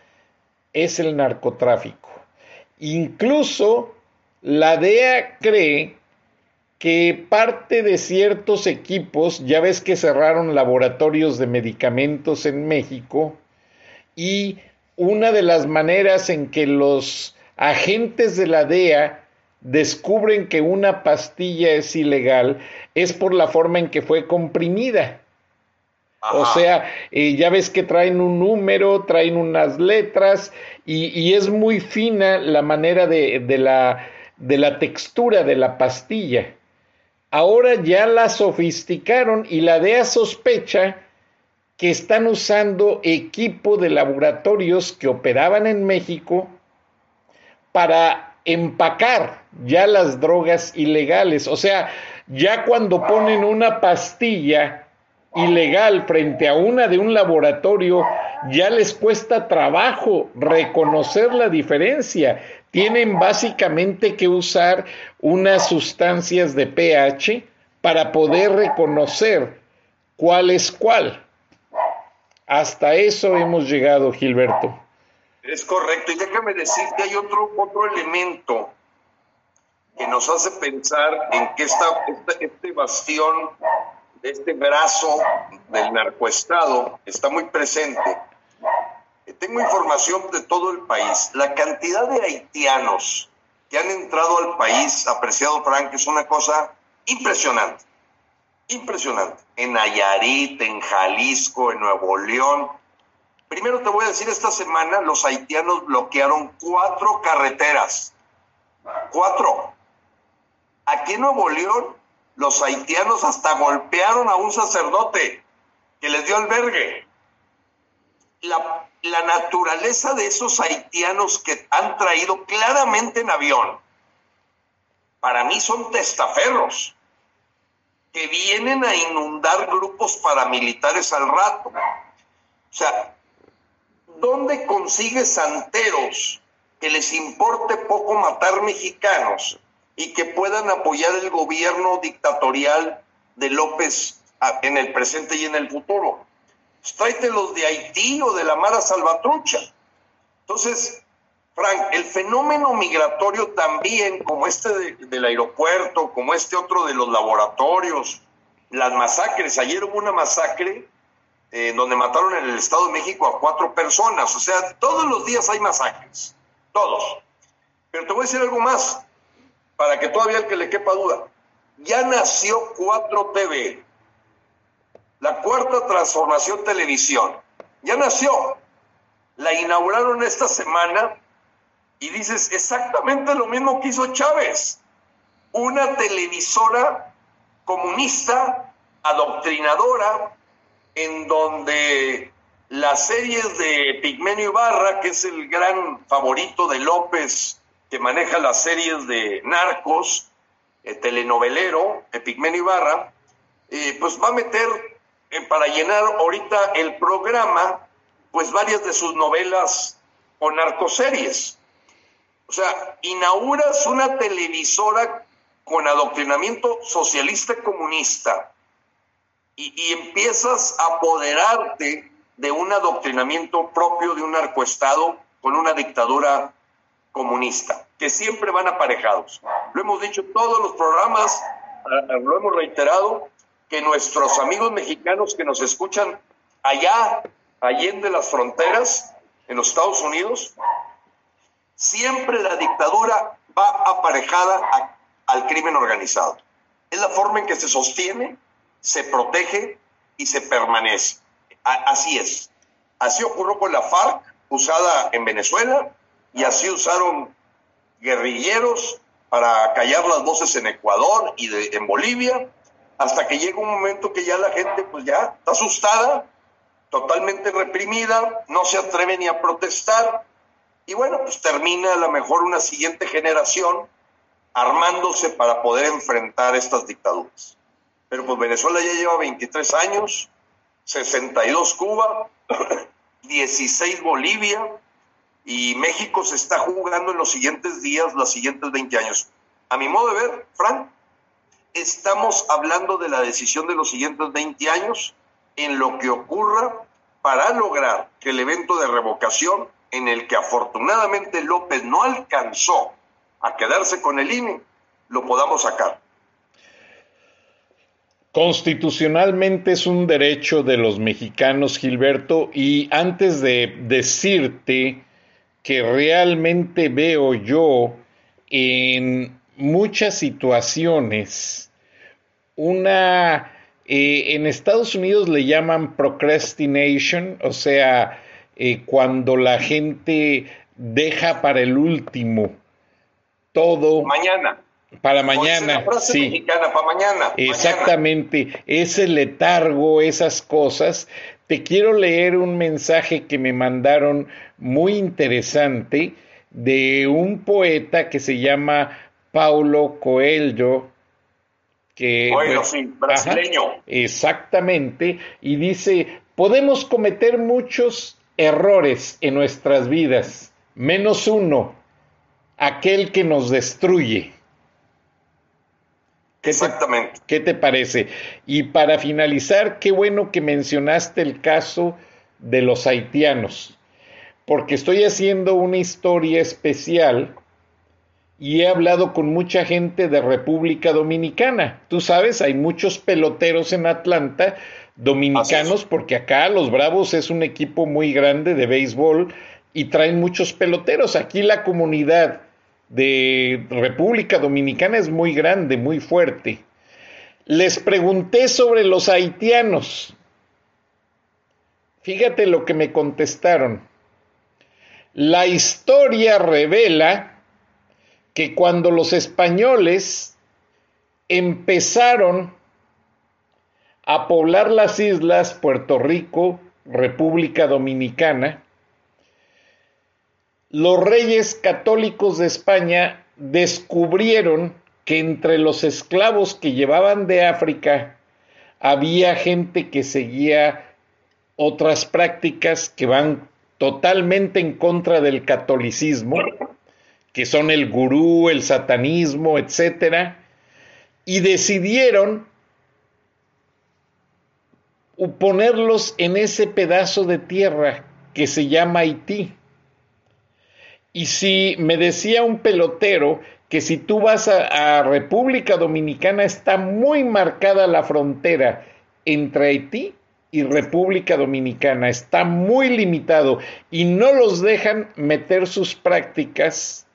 es el narcotráfico. Incluso la DEA cree que parte de ciertos equipos, ya ves que cerraron laboratorios de medicamentos en México, y una de las maneras en que los agentes de la DEA descubren que una pastilla es ilegal es por la forma en que fue comprimida. O sea, eh, ya ves que traen un número, traen unas letras y, es muy fina la manera de, de, la, de la textura de la pastilla. Ahora ya la sofisticaron y la DEA sospecha que están usando equipo de laboratorios que operaban en México para empacar ya las drogas ilegales. O sea, ya cuando ponen una pastilla ilegal frente a una de un laboratorio, ya les cuesta trabajo reconocer la diferencia. Tienen básicamente que usar unas sustancias de pH para poder reconocer cuál es cuál. Hasta eso hemos llegado, Gilberto. Es correcto. Y déjame decir que hay otro, otro elemento que nos hace pensar en que esta, este bastión este brazo del narcoestado está muy presente. Tengo información de todo el país. La cantidad de haitianos que han entrado al país, apreciado Frank, es una cosa impresionante. Impresionante. En Nayarit, en Jalisco, en Nuevo León. Primero te voy a decir, esta semana los haitianos bloquearon cuatro carreteras. Cuatro. Aquí en Nuevo León los haitianos hasta golpearon a un sacerdote que les dio albergue. La, la naturaleza de esos haitianos que han traído claramente en avión, para mí son testaferros, que vienen a inundar grupos paramilitares al rato. O sea, ¿dónde consigue santeros que les importe poco matar mexicanos y que puedan apoyar el gobierno dictatorial de López en el presente y en el futuro. Pues los de Haití o de la Mara Salvatrucha. Entonces, Frank, el fenómeno migratorio también, como este del aeropuerto, como este otro de los laboratorios, las masacres. Ayer hubo una masacre eh, donde mataron en el Estado de México a cuatro personas. O sea, todos los días hay masacres. Todos. Pero te voy a decir algo más, para que todavía el que le quepa duda. Ya nació 4TV, la cuarta transformación televisión. Ya nació. La inauguraron esta semana y dices exactamente lo mismo que hizo Chávez. Una televisora comunista, adoctrinadora, en donde las series de Pigmenio Ibarra, que es el gran favorito de López, que maneja las series de narcos, eh, telenovelero, Pigmenio Ibarra, eh, pues va a meter eh, para llenar ahorita el programa, pues varias de sus novelas o narcoseries. O sea, inauguras una televisora con adoctrinamiento socialista y comunista y, empiezas a apoderarte de un adoctrinamiento propio de un narcoestado con una dictadura comunista, que siempre van aparejados. Lo hemos dicho en todos los programas, ah, lo hemos reiterado, que nuestros amigos mexicanos que nos escuchan allá, allende las fronteras, en los Estados Unidos, siempre la dictadura va aparejada al crimen organizado. Es la forma en que se sostiene se protege y se permanece. así es. Así ocurrió con la FARC, usada en Venezuela, y así usaron guerrilleros para callar las voces en Ecuador y en Bolivia, hasta que llega un momento que ya la gente pues ya está asustada, totalmente reprimida, no se atreve ni a protestar, y bueno, pues termina a lo mejor una siguiente generación armándose para poder enfrentar estas dictaduras pero pues Venezuela ya lleva 23 años, 62 Cuba, 16 Bolivia, y México se está jugando en los siguientes días, los siguientes 20 años. A mi modo de ver, Frank, estamos hablando de la decisión de los siguientes 20 años en lo que ocurra para lograr que el evento de revocación, en el que afortunadamente López no alcanzó a quedarse con el INE, lo podamos sacar. Constitucionalmente es un derecho de los mexicanos, Gilberto, y antes de decirte que realmente veo yo en muchas situaciones una, eh, en Estados Unidos le llaman procrastination, o sea, eh, cuando la gente deja para el último todo. Mañana para mañana, sí. Mexicana, para mañana. Exactamente, ese letargo, esas cosas. Te quiero leer un mensaje que me mandaron muy interesante de un poeta que se llama Paulo Coelho, que bueno, sí, brasileño. exactamente, y dice, podemos cometer muchos errores en nuestras vidas, menos uno, aquel que nos destruye. Exactamente. ¿Qué te parece? Y para finalizar, qué bueno que mencionaste el caso de los haitianos, porque estoy haciendo una historia especial y he hablado con mucha gente de República Dominicana. Tú sabes, hay muchos peloteros en Atlanta dominicanos, porque acá los Bravos es un equipo muy grande de béisbol y traen muchos peloteros. Aquí la comunidad de República Dominicana es muy grande, muy fuerte. Les pregunté sobre los haitianos. Fíjate lo que me contestaron. La historia revela que cuando los españoles empezaron a poblar las islas Puerto Rico, República Dominicana, los reyes católicos de España descubrieron que entre los esclavos que llevaban de África había gente que seguía otras prácticas que van totalmente en contra del catolicismo, que son el gurú, el satanismo, etcétera, y decidieron ponerlos en ese pedazo de tierra que se llama Haití. Y si me decía un pelotero que si tú vas a, República Dominicana está muy marcada la frontera entre Haití y República Dominicana. Está muy limitado y no los dejan meter sus prácticas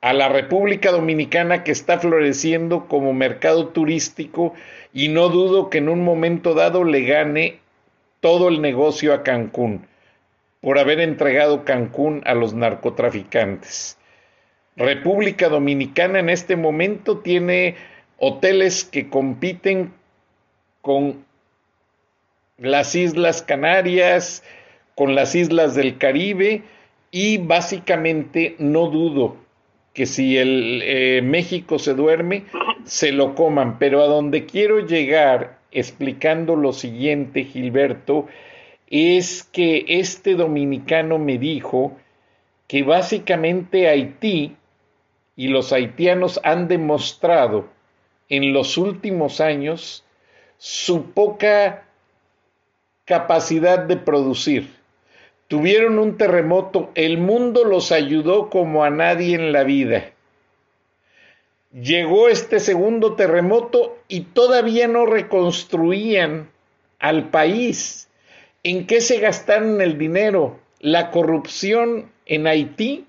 a la República Dominicana que está floreciendo como mercado turístico y no dudo que en un momento dado le gane todo el negocio a Cancún por haber entregado Cancún a los narcotraficantes. República Dominicana en este momento tiene hoteles que compiten con las Islas Canarias, con las Islas del Caribe y básicamente no dudo que si el eh, México se duerme, se lo coman. Pero a donde quiero llegar explicando lo siguiente, Gilberto, es que este dominicano me dijo que básicamente Haití y los haitianos han demostrado en los últimos años su poca capacidad de producir. Tuvieron un terremoto, el mundo los ayudó como a nadie en la vida. Llegó este segundo terremoto y todavía no reconstruían al país. ¿En qué se gastaron el dinero? La corrupción en Haití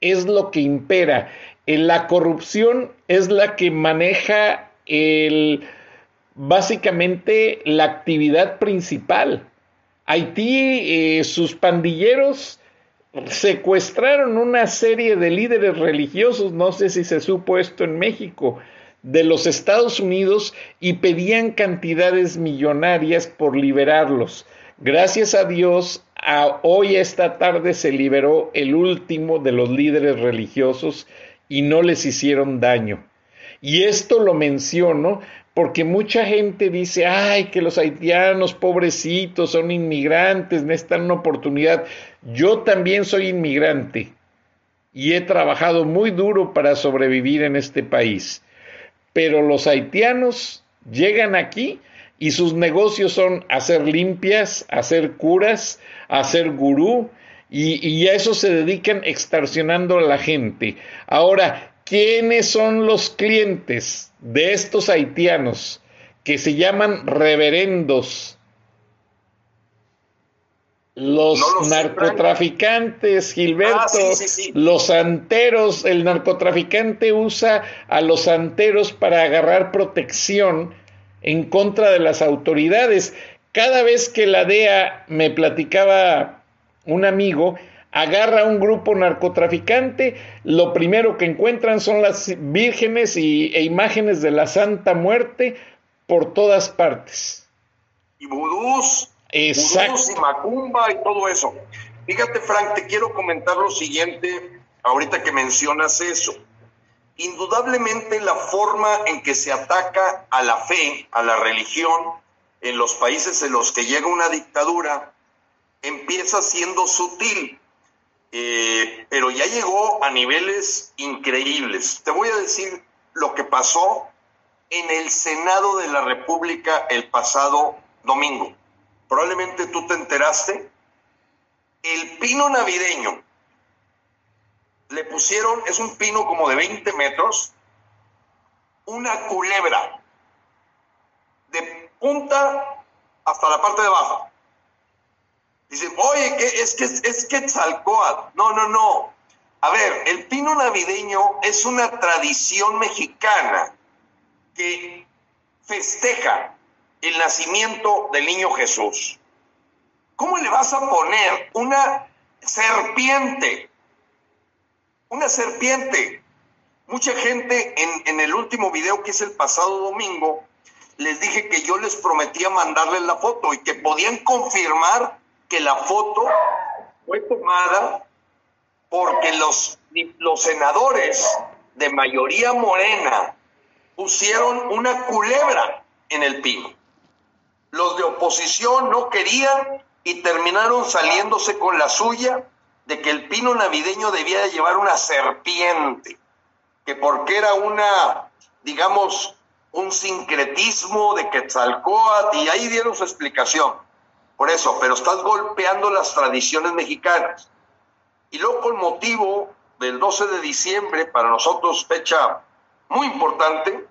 es lo que impera. La corrupción es la que maneja básicamente la actividad principal. Haití, eh, sus pandilleros secuestraron una serie de líderes religiosos, no sé si se supo esto en México, de los Estados Unidos y pedían cantidades millonarias por liberarlos. Gracias a Dios, hoy esta tarde se liberó el último de los líderes religiosos y no les hicieron daño. Y esto lo menciono porque mucha gente dice, ay, que los haitianos pobrecitos son inmigrantes, necesitan una oportunidad. Yo también soy inmigrante y he trabajado muy duro para sobrevivir en este país. Pero los haitianos llegan aquí y sus negocios son hacer limpias, hacer curas, hacer gurú, y, y, a eso se dedican extorsionando a la gente. Ahora, ¿quiénes son los clientes de estos haitianos que se llaman reverendos? Los narcotraficantes, Gilberto, ah, los santeros, el narcotraficante usa a los santeros para agarrar protección en contra de las autoridades. Cada vez que la DEA me platicaba un amigo, agarra a un grupo narcotraficante, lo primero que encuentran son las vírgenes y, e imágenes de la Santa Muerte por todas partes. Y vudús Exacto. y macumba y todo eso. Fíjate, Frank, te quiero comentar lo siguiente, ahorita que mencionas eso. Indudablemente la forma en que se ataca a la fe, a la religión, en los países en los que llega una dictadura, empieza siendo sutil, eh, pero ya llegó a niveles increíbles. Te voy a decir lo que pasó en el Senado de la República el pasado domingo probablemente tú te enteraste, el pino navideño le pusieron, es un pino como de 20 metros, una culebra de punta hasta la parte de abajo. Dicen, oye, es que es Quetzalcoatl. No, no, no. A ver, el pino navideño es una tradición mexicana que festeja el nacimiento del niño Jesús. ¿Cómo le vas a poner una serpiente? Una serpiente. Mucha gente en, el último video que hice el pasado domingo, les dije que yo les prometía mandarles la foto y que podían confirmar que la foto fue tomada porque los, los senadores de mayoría morena pusieron una culebra en el pino los de oposición no querían y terminaron saliéndose con la suya de que el pino navideño debía de llevar una serpiente, que porque era una, digamos, un sincretismo de Quetzalcoatl, y ahí dieron su explicación. Por eso, pero estás golpeando las tradiciones mexicanas. Y luego con motivo del 12 de diciembre, para nosotros fecha muy importante,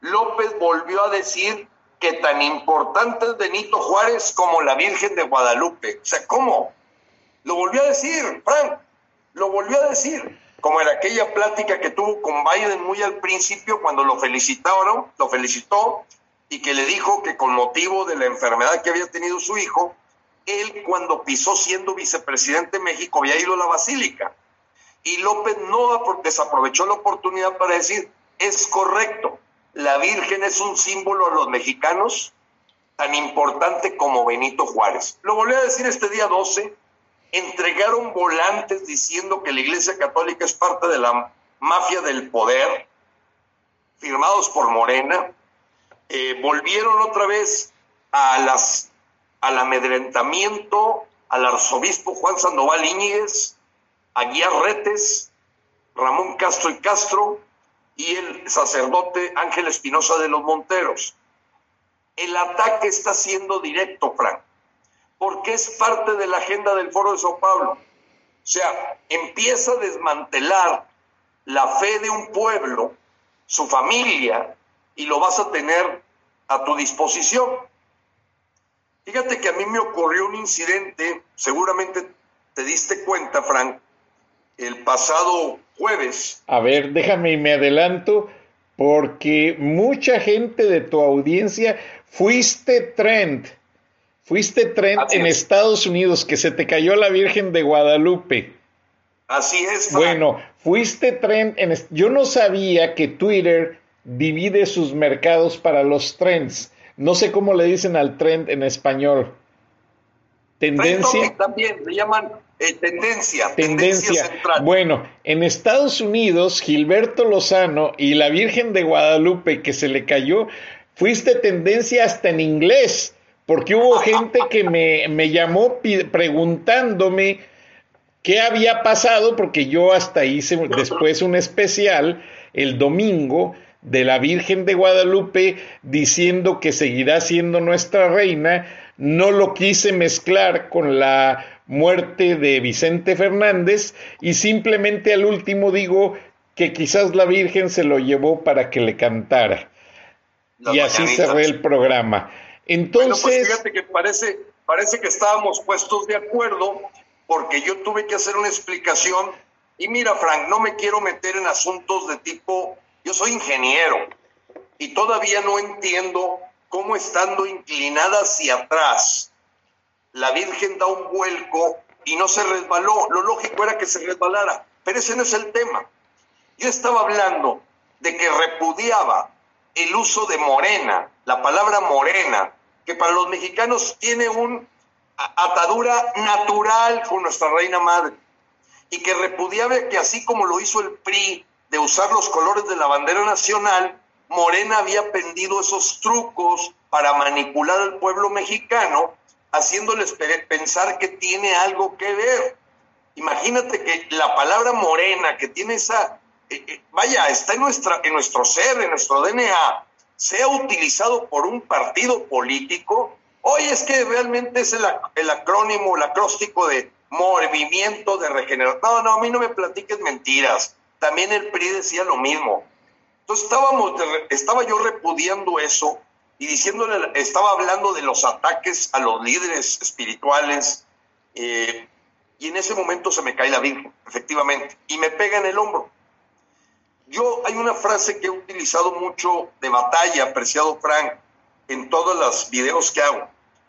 López volvió a decir que tan importante es Benito Juárez como la Virgen de Guadalupe. O sea, ¿cómo? Lo volvió a decir, Frank, lo volvió a decir, como en aquella plática que tuvo con Biden muy al principio cuando lo felicitaron, lo felicitó y que le dijo que con motivo de la enfermedad que había tenido su hijo, él cuando pisó siendo vicepresidente de México había ido a la basílica. Y López no desaprovechó la oportunidad para decir, es correcto, la Virgen es un símbolo a los mexicanos tan importante como Benito Juárez. Lo volví a decir este día 12, entregaron volantes diciendo que la Iglesia Católica es parte de la mafia del poder, firmados por Morena, eh, volvieron otra vez a las, al amedrentamiento al arzobispo Juan Sandoval Íñiguez, a Guía Retes, Ramón Castro y Castro y el sacerdote Ángel Espinosa de los Monteros. El ataque está siendo directo, Frank, porque es parte de la agenda del Foro de Sao Paulo. O sea, empieza a desmantelar la fe de un pueblo, su familia, y lo vas a tener a tu disposición. Fíjate que a mí me ocurrió un incidente, seguramente te diste cuenta, Frank, el pasado jueves. A ver, déjame y me adelanto, porque mucha gente de tu audiencia fuiste trend. Fuiste trend en Estados Unidos, que se te cayó la Virgen de Guadalupe. Así es. Frank. Bueno, fuiste trend en... Yo no sabía que Twitter divide sus mercados para los trends. No sé cómo le dicen al trend en español. Tendencia. También le llaman eh, tendencia. Tendencia. central. Bueno, en Estados Unidos, Gilberto Lozano y la Virgen de Guadalupe que se le cayó, fuiste tendencia hasta en inglés, porque hubo gente que me, me llamó preguntándome qué había pasado, porque yo hasta hice después un especial el domingo de la Virgen de Guadalupe diciendo que seguirá siendo nuestra reina, no lo quise mezclar con la muerte de Vicente Fernández y simplemente al último digo que quizás la Virgen se lo llevó para que le cantara. y así cerré el programa. Entonces... Bueno, pues fíjate que parece, parece que estábamos puestos de acuerdo porque yo tuve que hacer una explicación y mira, Frank, no me quiero meter en asuntos de tipo yo soy ingeniero y todavía no entiendo cómo estando inclinada hacia atrás, la Virgen da un vuelco y no se resbaló. Lo lógico era que se resbalara, pero ese no es el tema. Yo estaba hablando de que repudiaba el uso de morena, la palabra morena, que para los mexicanos tiene una atadura natural con nuestra reina madre, y que repudiaba que así como lo hizo el PRI de usar los colores de la bandera nacional, Morena había aprendido esos trucos para manipular al pueblo mexicano, haciéndoles pensar que tiene algo que ver. Imagínate que la palabra morena, que tiene esa, eh, eh, vaya, está en, nuestra, en nuestro ser, en nuestro DNA, sea utilizado por un partido político, hoy es que realmente es el, el acrónimo, el acróstico de movimiento de regeneración. No, no, a mí no me platiques mentiras también el PRI decía lo mismo. Entonces estábamos, estaba yo repudiando eso y diciéndole, estaba hablando de los ataques a los líderes espirituales eh, y en ese momento se me cae la Virgen, efectivamente, y me pega en el hombro. Yo hay una frase que he utilizado mucho de batalla, apreciado Frank, en todos los videos que hago.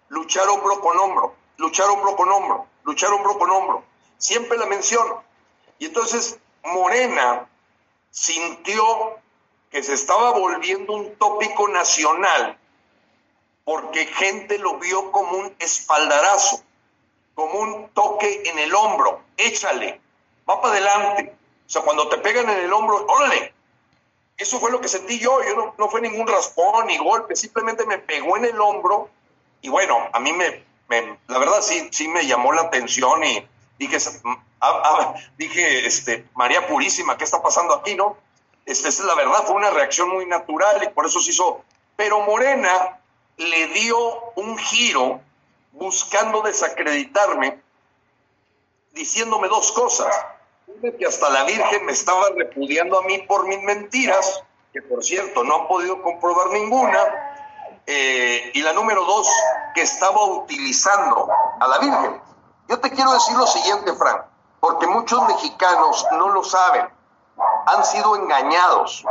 Luchar hombro con hombro, luchar hombro con hombro, luchar hombro con hombro. Siempre la menciono. Y entonces Morena sintió que se estaba volviendo un tópico nacional porque gente lo vio como un espaldarazo, como un toque en el hombro, échale, va para adelante. O sea, cuando te pegan en el hombro, órale. Eso fue lo que sentí yo, yo no, no fue ningún raspón ni golpe, simplemente me pegó en el hombro y bueno, a mí me, me la verdad sí, sí me llamó la atención y dije, Ah, ah, dije, este, María Purísima, ¿qué está pasando aquí, no? Este, es la verdad, fue una reacción muy natural y por eso se hizo. Pero Morena le dio un giro buscando desacreditarme, diciéndome dos cosas. que hasta la Virgen me estaba repudiando a mí por mis mentiras, que por cierto no han podido comprobar ninguna. Eh, y la número dos, que estaba utilizando a la Virgen. Yo te quiero decir lo siguiente, Frank, porque muchos mexicanos no lo saben, han sido engañados.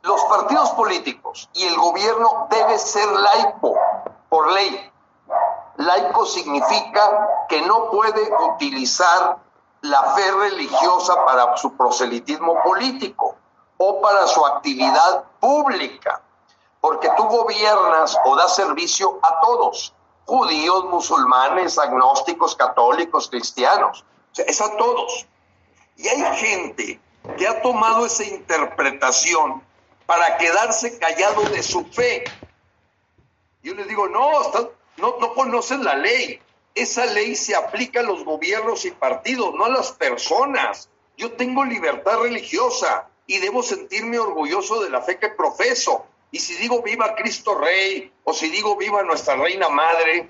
Los partidos políticos y el gobierno debe ser laico por ley. Laico significa que no puede utilizar la fe religiosa para su proselitismo político o para su actividad pública, porque tú gobiernas o das servicio a todos, judíos, musulmanes, agnósticos, católicos, cristianos, o sea, es a todos. Y hay gente que ha tomado esa interpretación para quedarse callado de su fe. Yo les digo, no, no, no conocen la ley. Esa ley se aplica a los gobiernos y partidos, no a las personas. Yo tengo libertad religiosa y debo sentirme orgulloso de la fe que profeso. Y si digo viva Cristo Rey o si digo viva nuestra Reina Madre,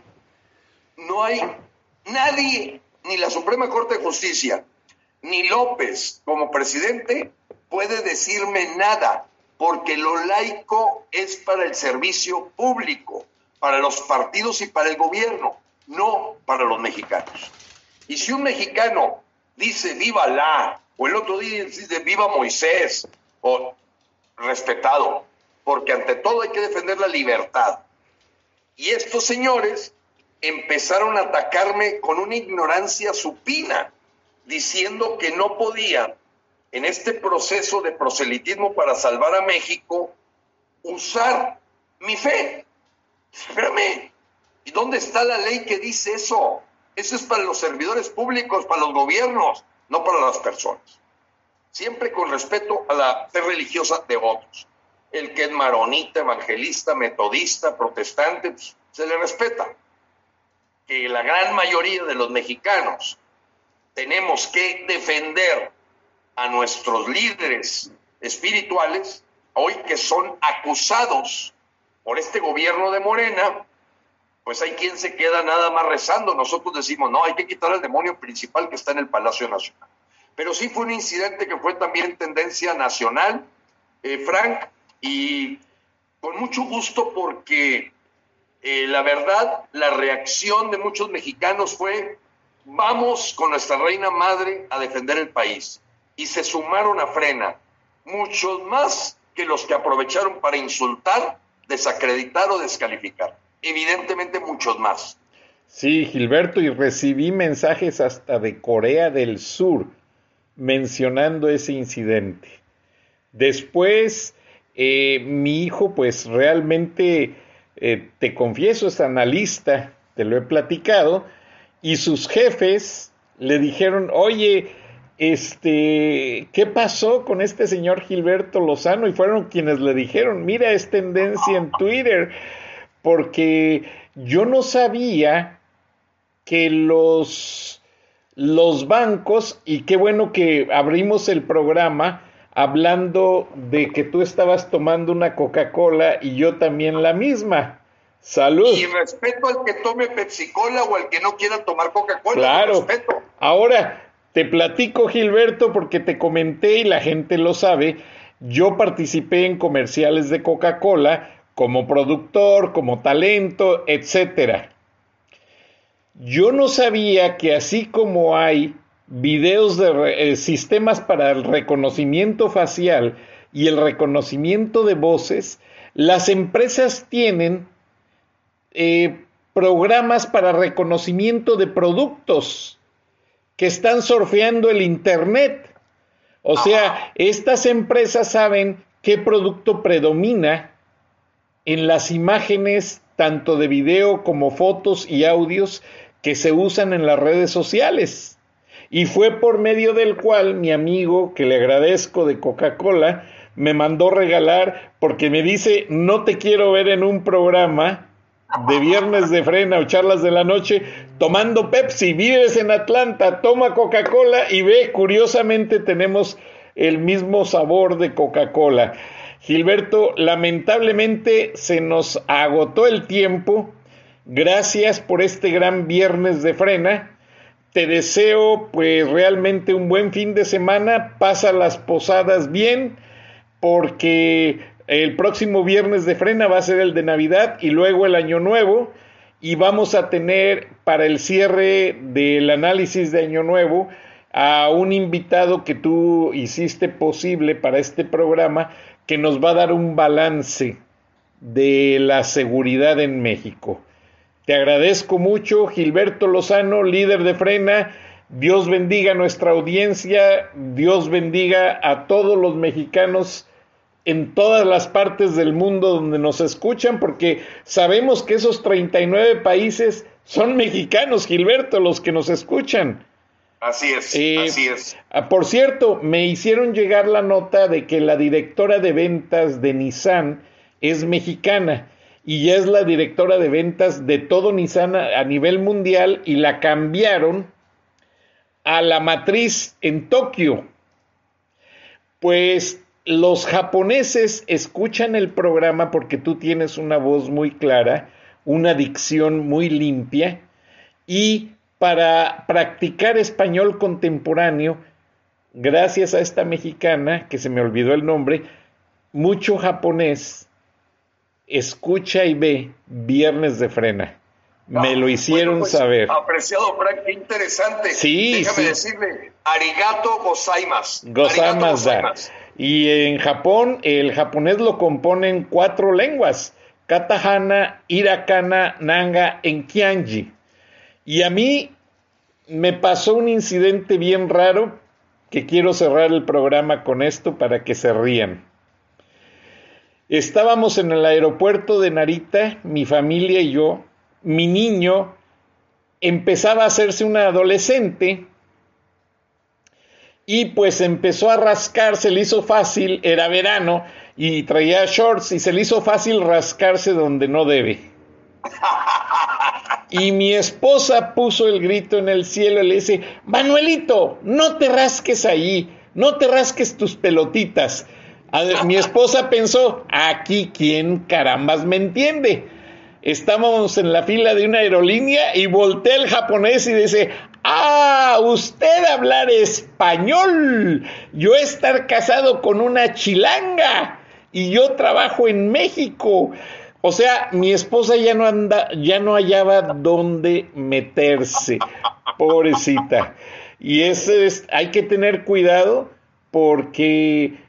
no hay nadie, ni la Suprema Corte de Justicia, ni López como presidente puede decirme nada, porque lo laico es para el servicio público, para los partidos y para el gobierno no para los mexicanos. Y si un mexicano dice viva la, o el otro día dice viva Moisés, o respetado, porque ante todo hay que defender la libertad. Y estos señores empezaron a atacarme con una ignorancia supina, diciendo que no podía, en este proceso de proselitismo para salvar a México, usar mi fe. Espérame, ¿Y dónde está la ley que dice eso? Eso es para los servidores públicos, para los gobiernos, no para las personas. Siempre con respeto a la fe religiosa de otros. El que es maronita, evangelista, metodista, protestante, pues, se le respeta. Que la gran mayoría de los mexicanos tenemos que defender a nuestros líderes espirituales, hoy que son acusados por este gobierno de Morena pues hay quien se queda nada más rezando. Nosotros decimos, no, hay que quitar al demonio principal que está en el Palacio Nacional. Pero sí fue un incidente que fue también tendencia nacional, eh, Frank, y con mucho gusto porque eh, la verdad, la reacción de muchos mexicanos fue, vamos con nuestra reina madre a defender el país. Y se sumaron a frena, muchos más que los que aprovecharon para insultar, desacreditar o descalificar evidentemente muchos más. Sí, Gilberto, y recibí mensajes hasta de Corea del Sur mencionando ese incidente. Después, eh, mi hijo, pues realmente, eh, te confieso, es analista, te lo he platicado, y sus jefes le dijeron, oye, este, ¿qué pasó con este señor Gilberto Lozano? Y fueron quienes le dijeron, mira, es tendencia en Twitter porque yo no sabía que los, los bancos, y qué bueno que abrimos el programa hablando de que tú estabas tomando una Coca-Cola y yo también la misma. Salud. Y respeto al que tome Pepsi-Cola o al que no quiera tomar Coca-Cola. Claro. Ahora, te platico, Gilberto, porque te comenté y la gente lo sabe. Yo participé en comerciales de Coca-Cola como productor, como talento, etcétera. Yo no sabía que así como hay videos de eh, sistemas para el reconocimiento facial y el reconocimiento de voces, las empresas tienen eh, programas para reconocimiento de productos que están surfeando el Internet. O sea, estas empresas saben qué producto predomina en las imágenes tanto de video como fotos y audios que se usan en las redes sociales. Y fue por medio del cual mi amigo, que le agradezco de Coca-Cola, me mandó regalar porque me dice, no te quiero ver en un programa de viernes de frena o charlas de la noche tomando Pepsi, vives en Atlanta, toma Coca-Cola y ve, curiosamente tenemos el mismo sabor de Coca-Cola. Gilberto, lamentablemente se nos agotó el tiempo. Gracias por este gran viernes de frena. Te deseo pues realmente un buen fin de semana, pasa las posadas bien, porque el próximo viernes de frena va a ser el de Navidad y luego el Año Nuevo y vamos a tener para el cierre del análisis de Año Nuevo a un invitado que tú hiciste posible para este programa que nos va a dar un balance de la seguridad en México. Te agradezco mucho, Gilberto Lozano, líder de Frena. Dios bendiga a nuestra audiencia, Dios bendiga a todos los mexicanos en todas las partes del mundo donde nos escuchan, porque sabemos que esos 39 países son mexicanos, Gilberto, los que nos escuchan. Así es, eh, así es. Ah, por cierto, me hicieron llegar la nota de que la directora de ventas de Nissan es mexicana y es la directora de ventas de todo Nissan a, nivel mundial y la cambiaron a la matriz en Tokio. Pues los japoneses escuchan el programa porque tú tienes una voz muy clara, una dicción muy limpia y para practicar español contemporáneo, gracias a esta mexicana, que se me olvidó el nombre, mucho japonés escucha y ve Viernes de Frena. Me ah, lo hicieron pues, saber. Apreciado, Frank, qué interesante. Sí, Déjame decirle, arigato gozaimasu. Gozaimasu. Y en Japón, el japonés lo componen cuatro lenguas: Katahana, Hirakana, Nanga, Enkianji. Y a mí me pasó un incidente bien raro que quiero cerrar el programa con esto para que se rían. Estábamos en el aeropuerto de Narita, mi familia y yo. Mi niño empezaba a hacerse un adolescente y pues empezó a rascar, se le hizo fácil, era verano y traía shorts y se le hizo fácil rascarse donde no debe. Y mi esposa puso el grito en el cielo y le dice, Manuelito, no te rasques ahí, no te rasques tus pelotitas mi esposa pensó, aquí quién carambas me entiende. Estábamos en la fila de una aerolínea y voltea el japonés y dice, ah, usted hablar español, yo estar casado con una chilanga y yo trabajo en México. O sea, mi esposa ya no anda, ya no hallaba dónde meterse, pobrecita. Y ese es, hay que tener cuidado porque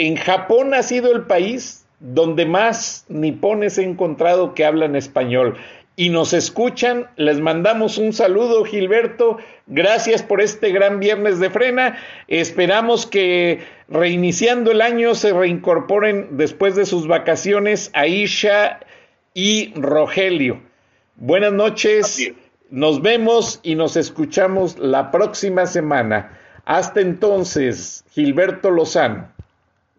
en Japón ha sido el país donde más nipones he encontrado que hablan español y nos escuchan. Les mandamos un saludo, Gilberto. Gracias por este gran viernes de frena. Esperamos que reiniciando el año se reincorporen después de sus vacaciones Aisha y Rogelio. Buenas noches. Nos vemos y nos escuchamos la próxima semana. Hasta entonces, Gilberto Lozano.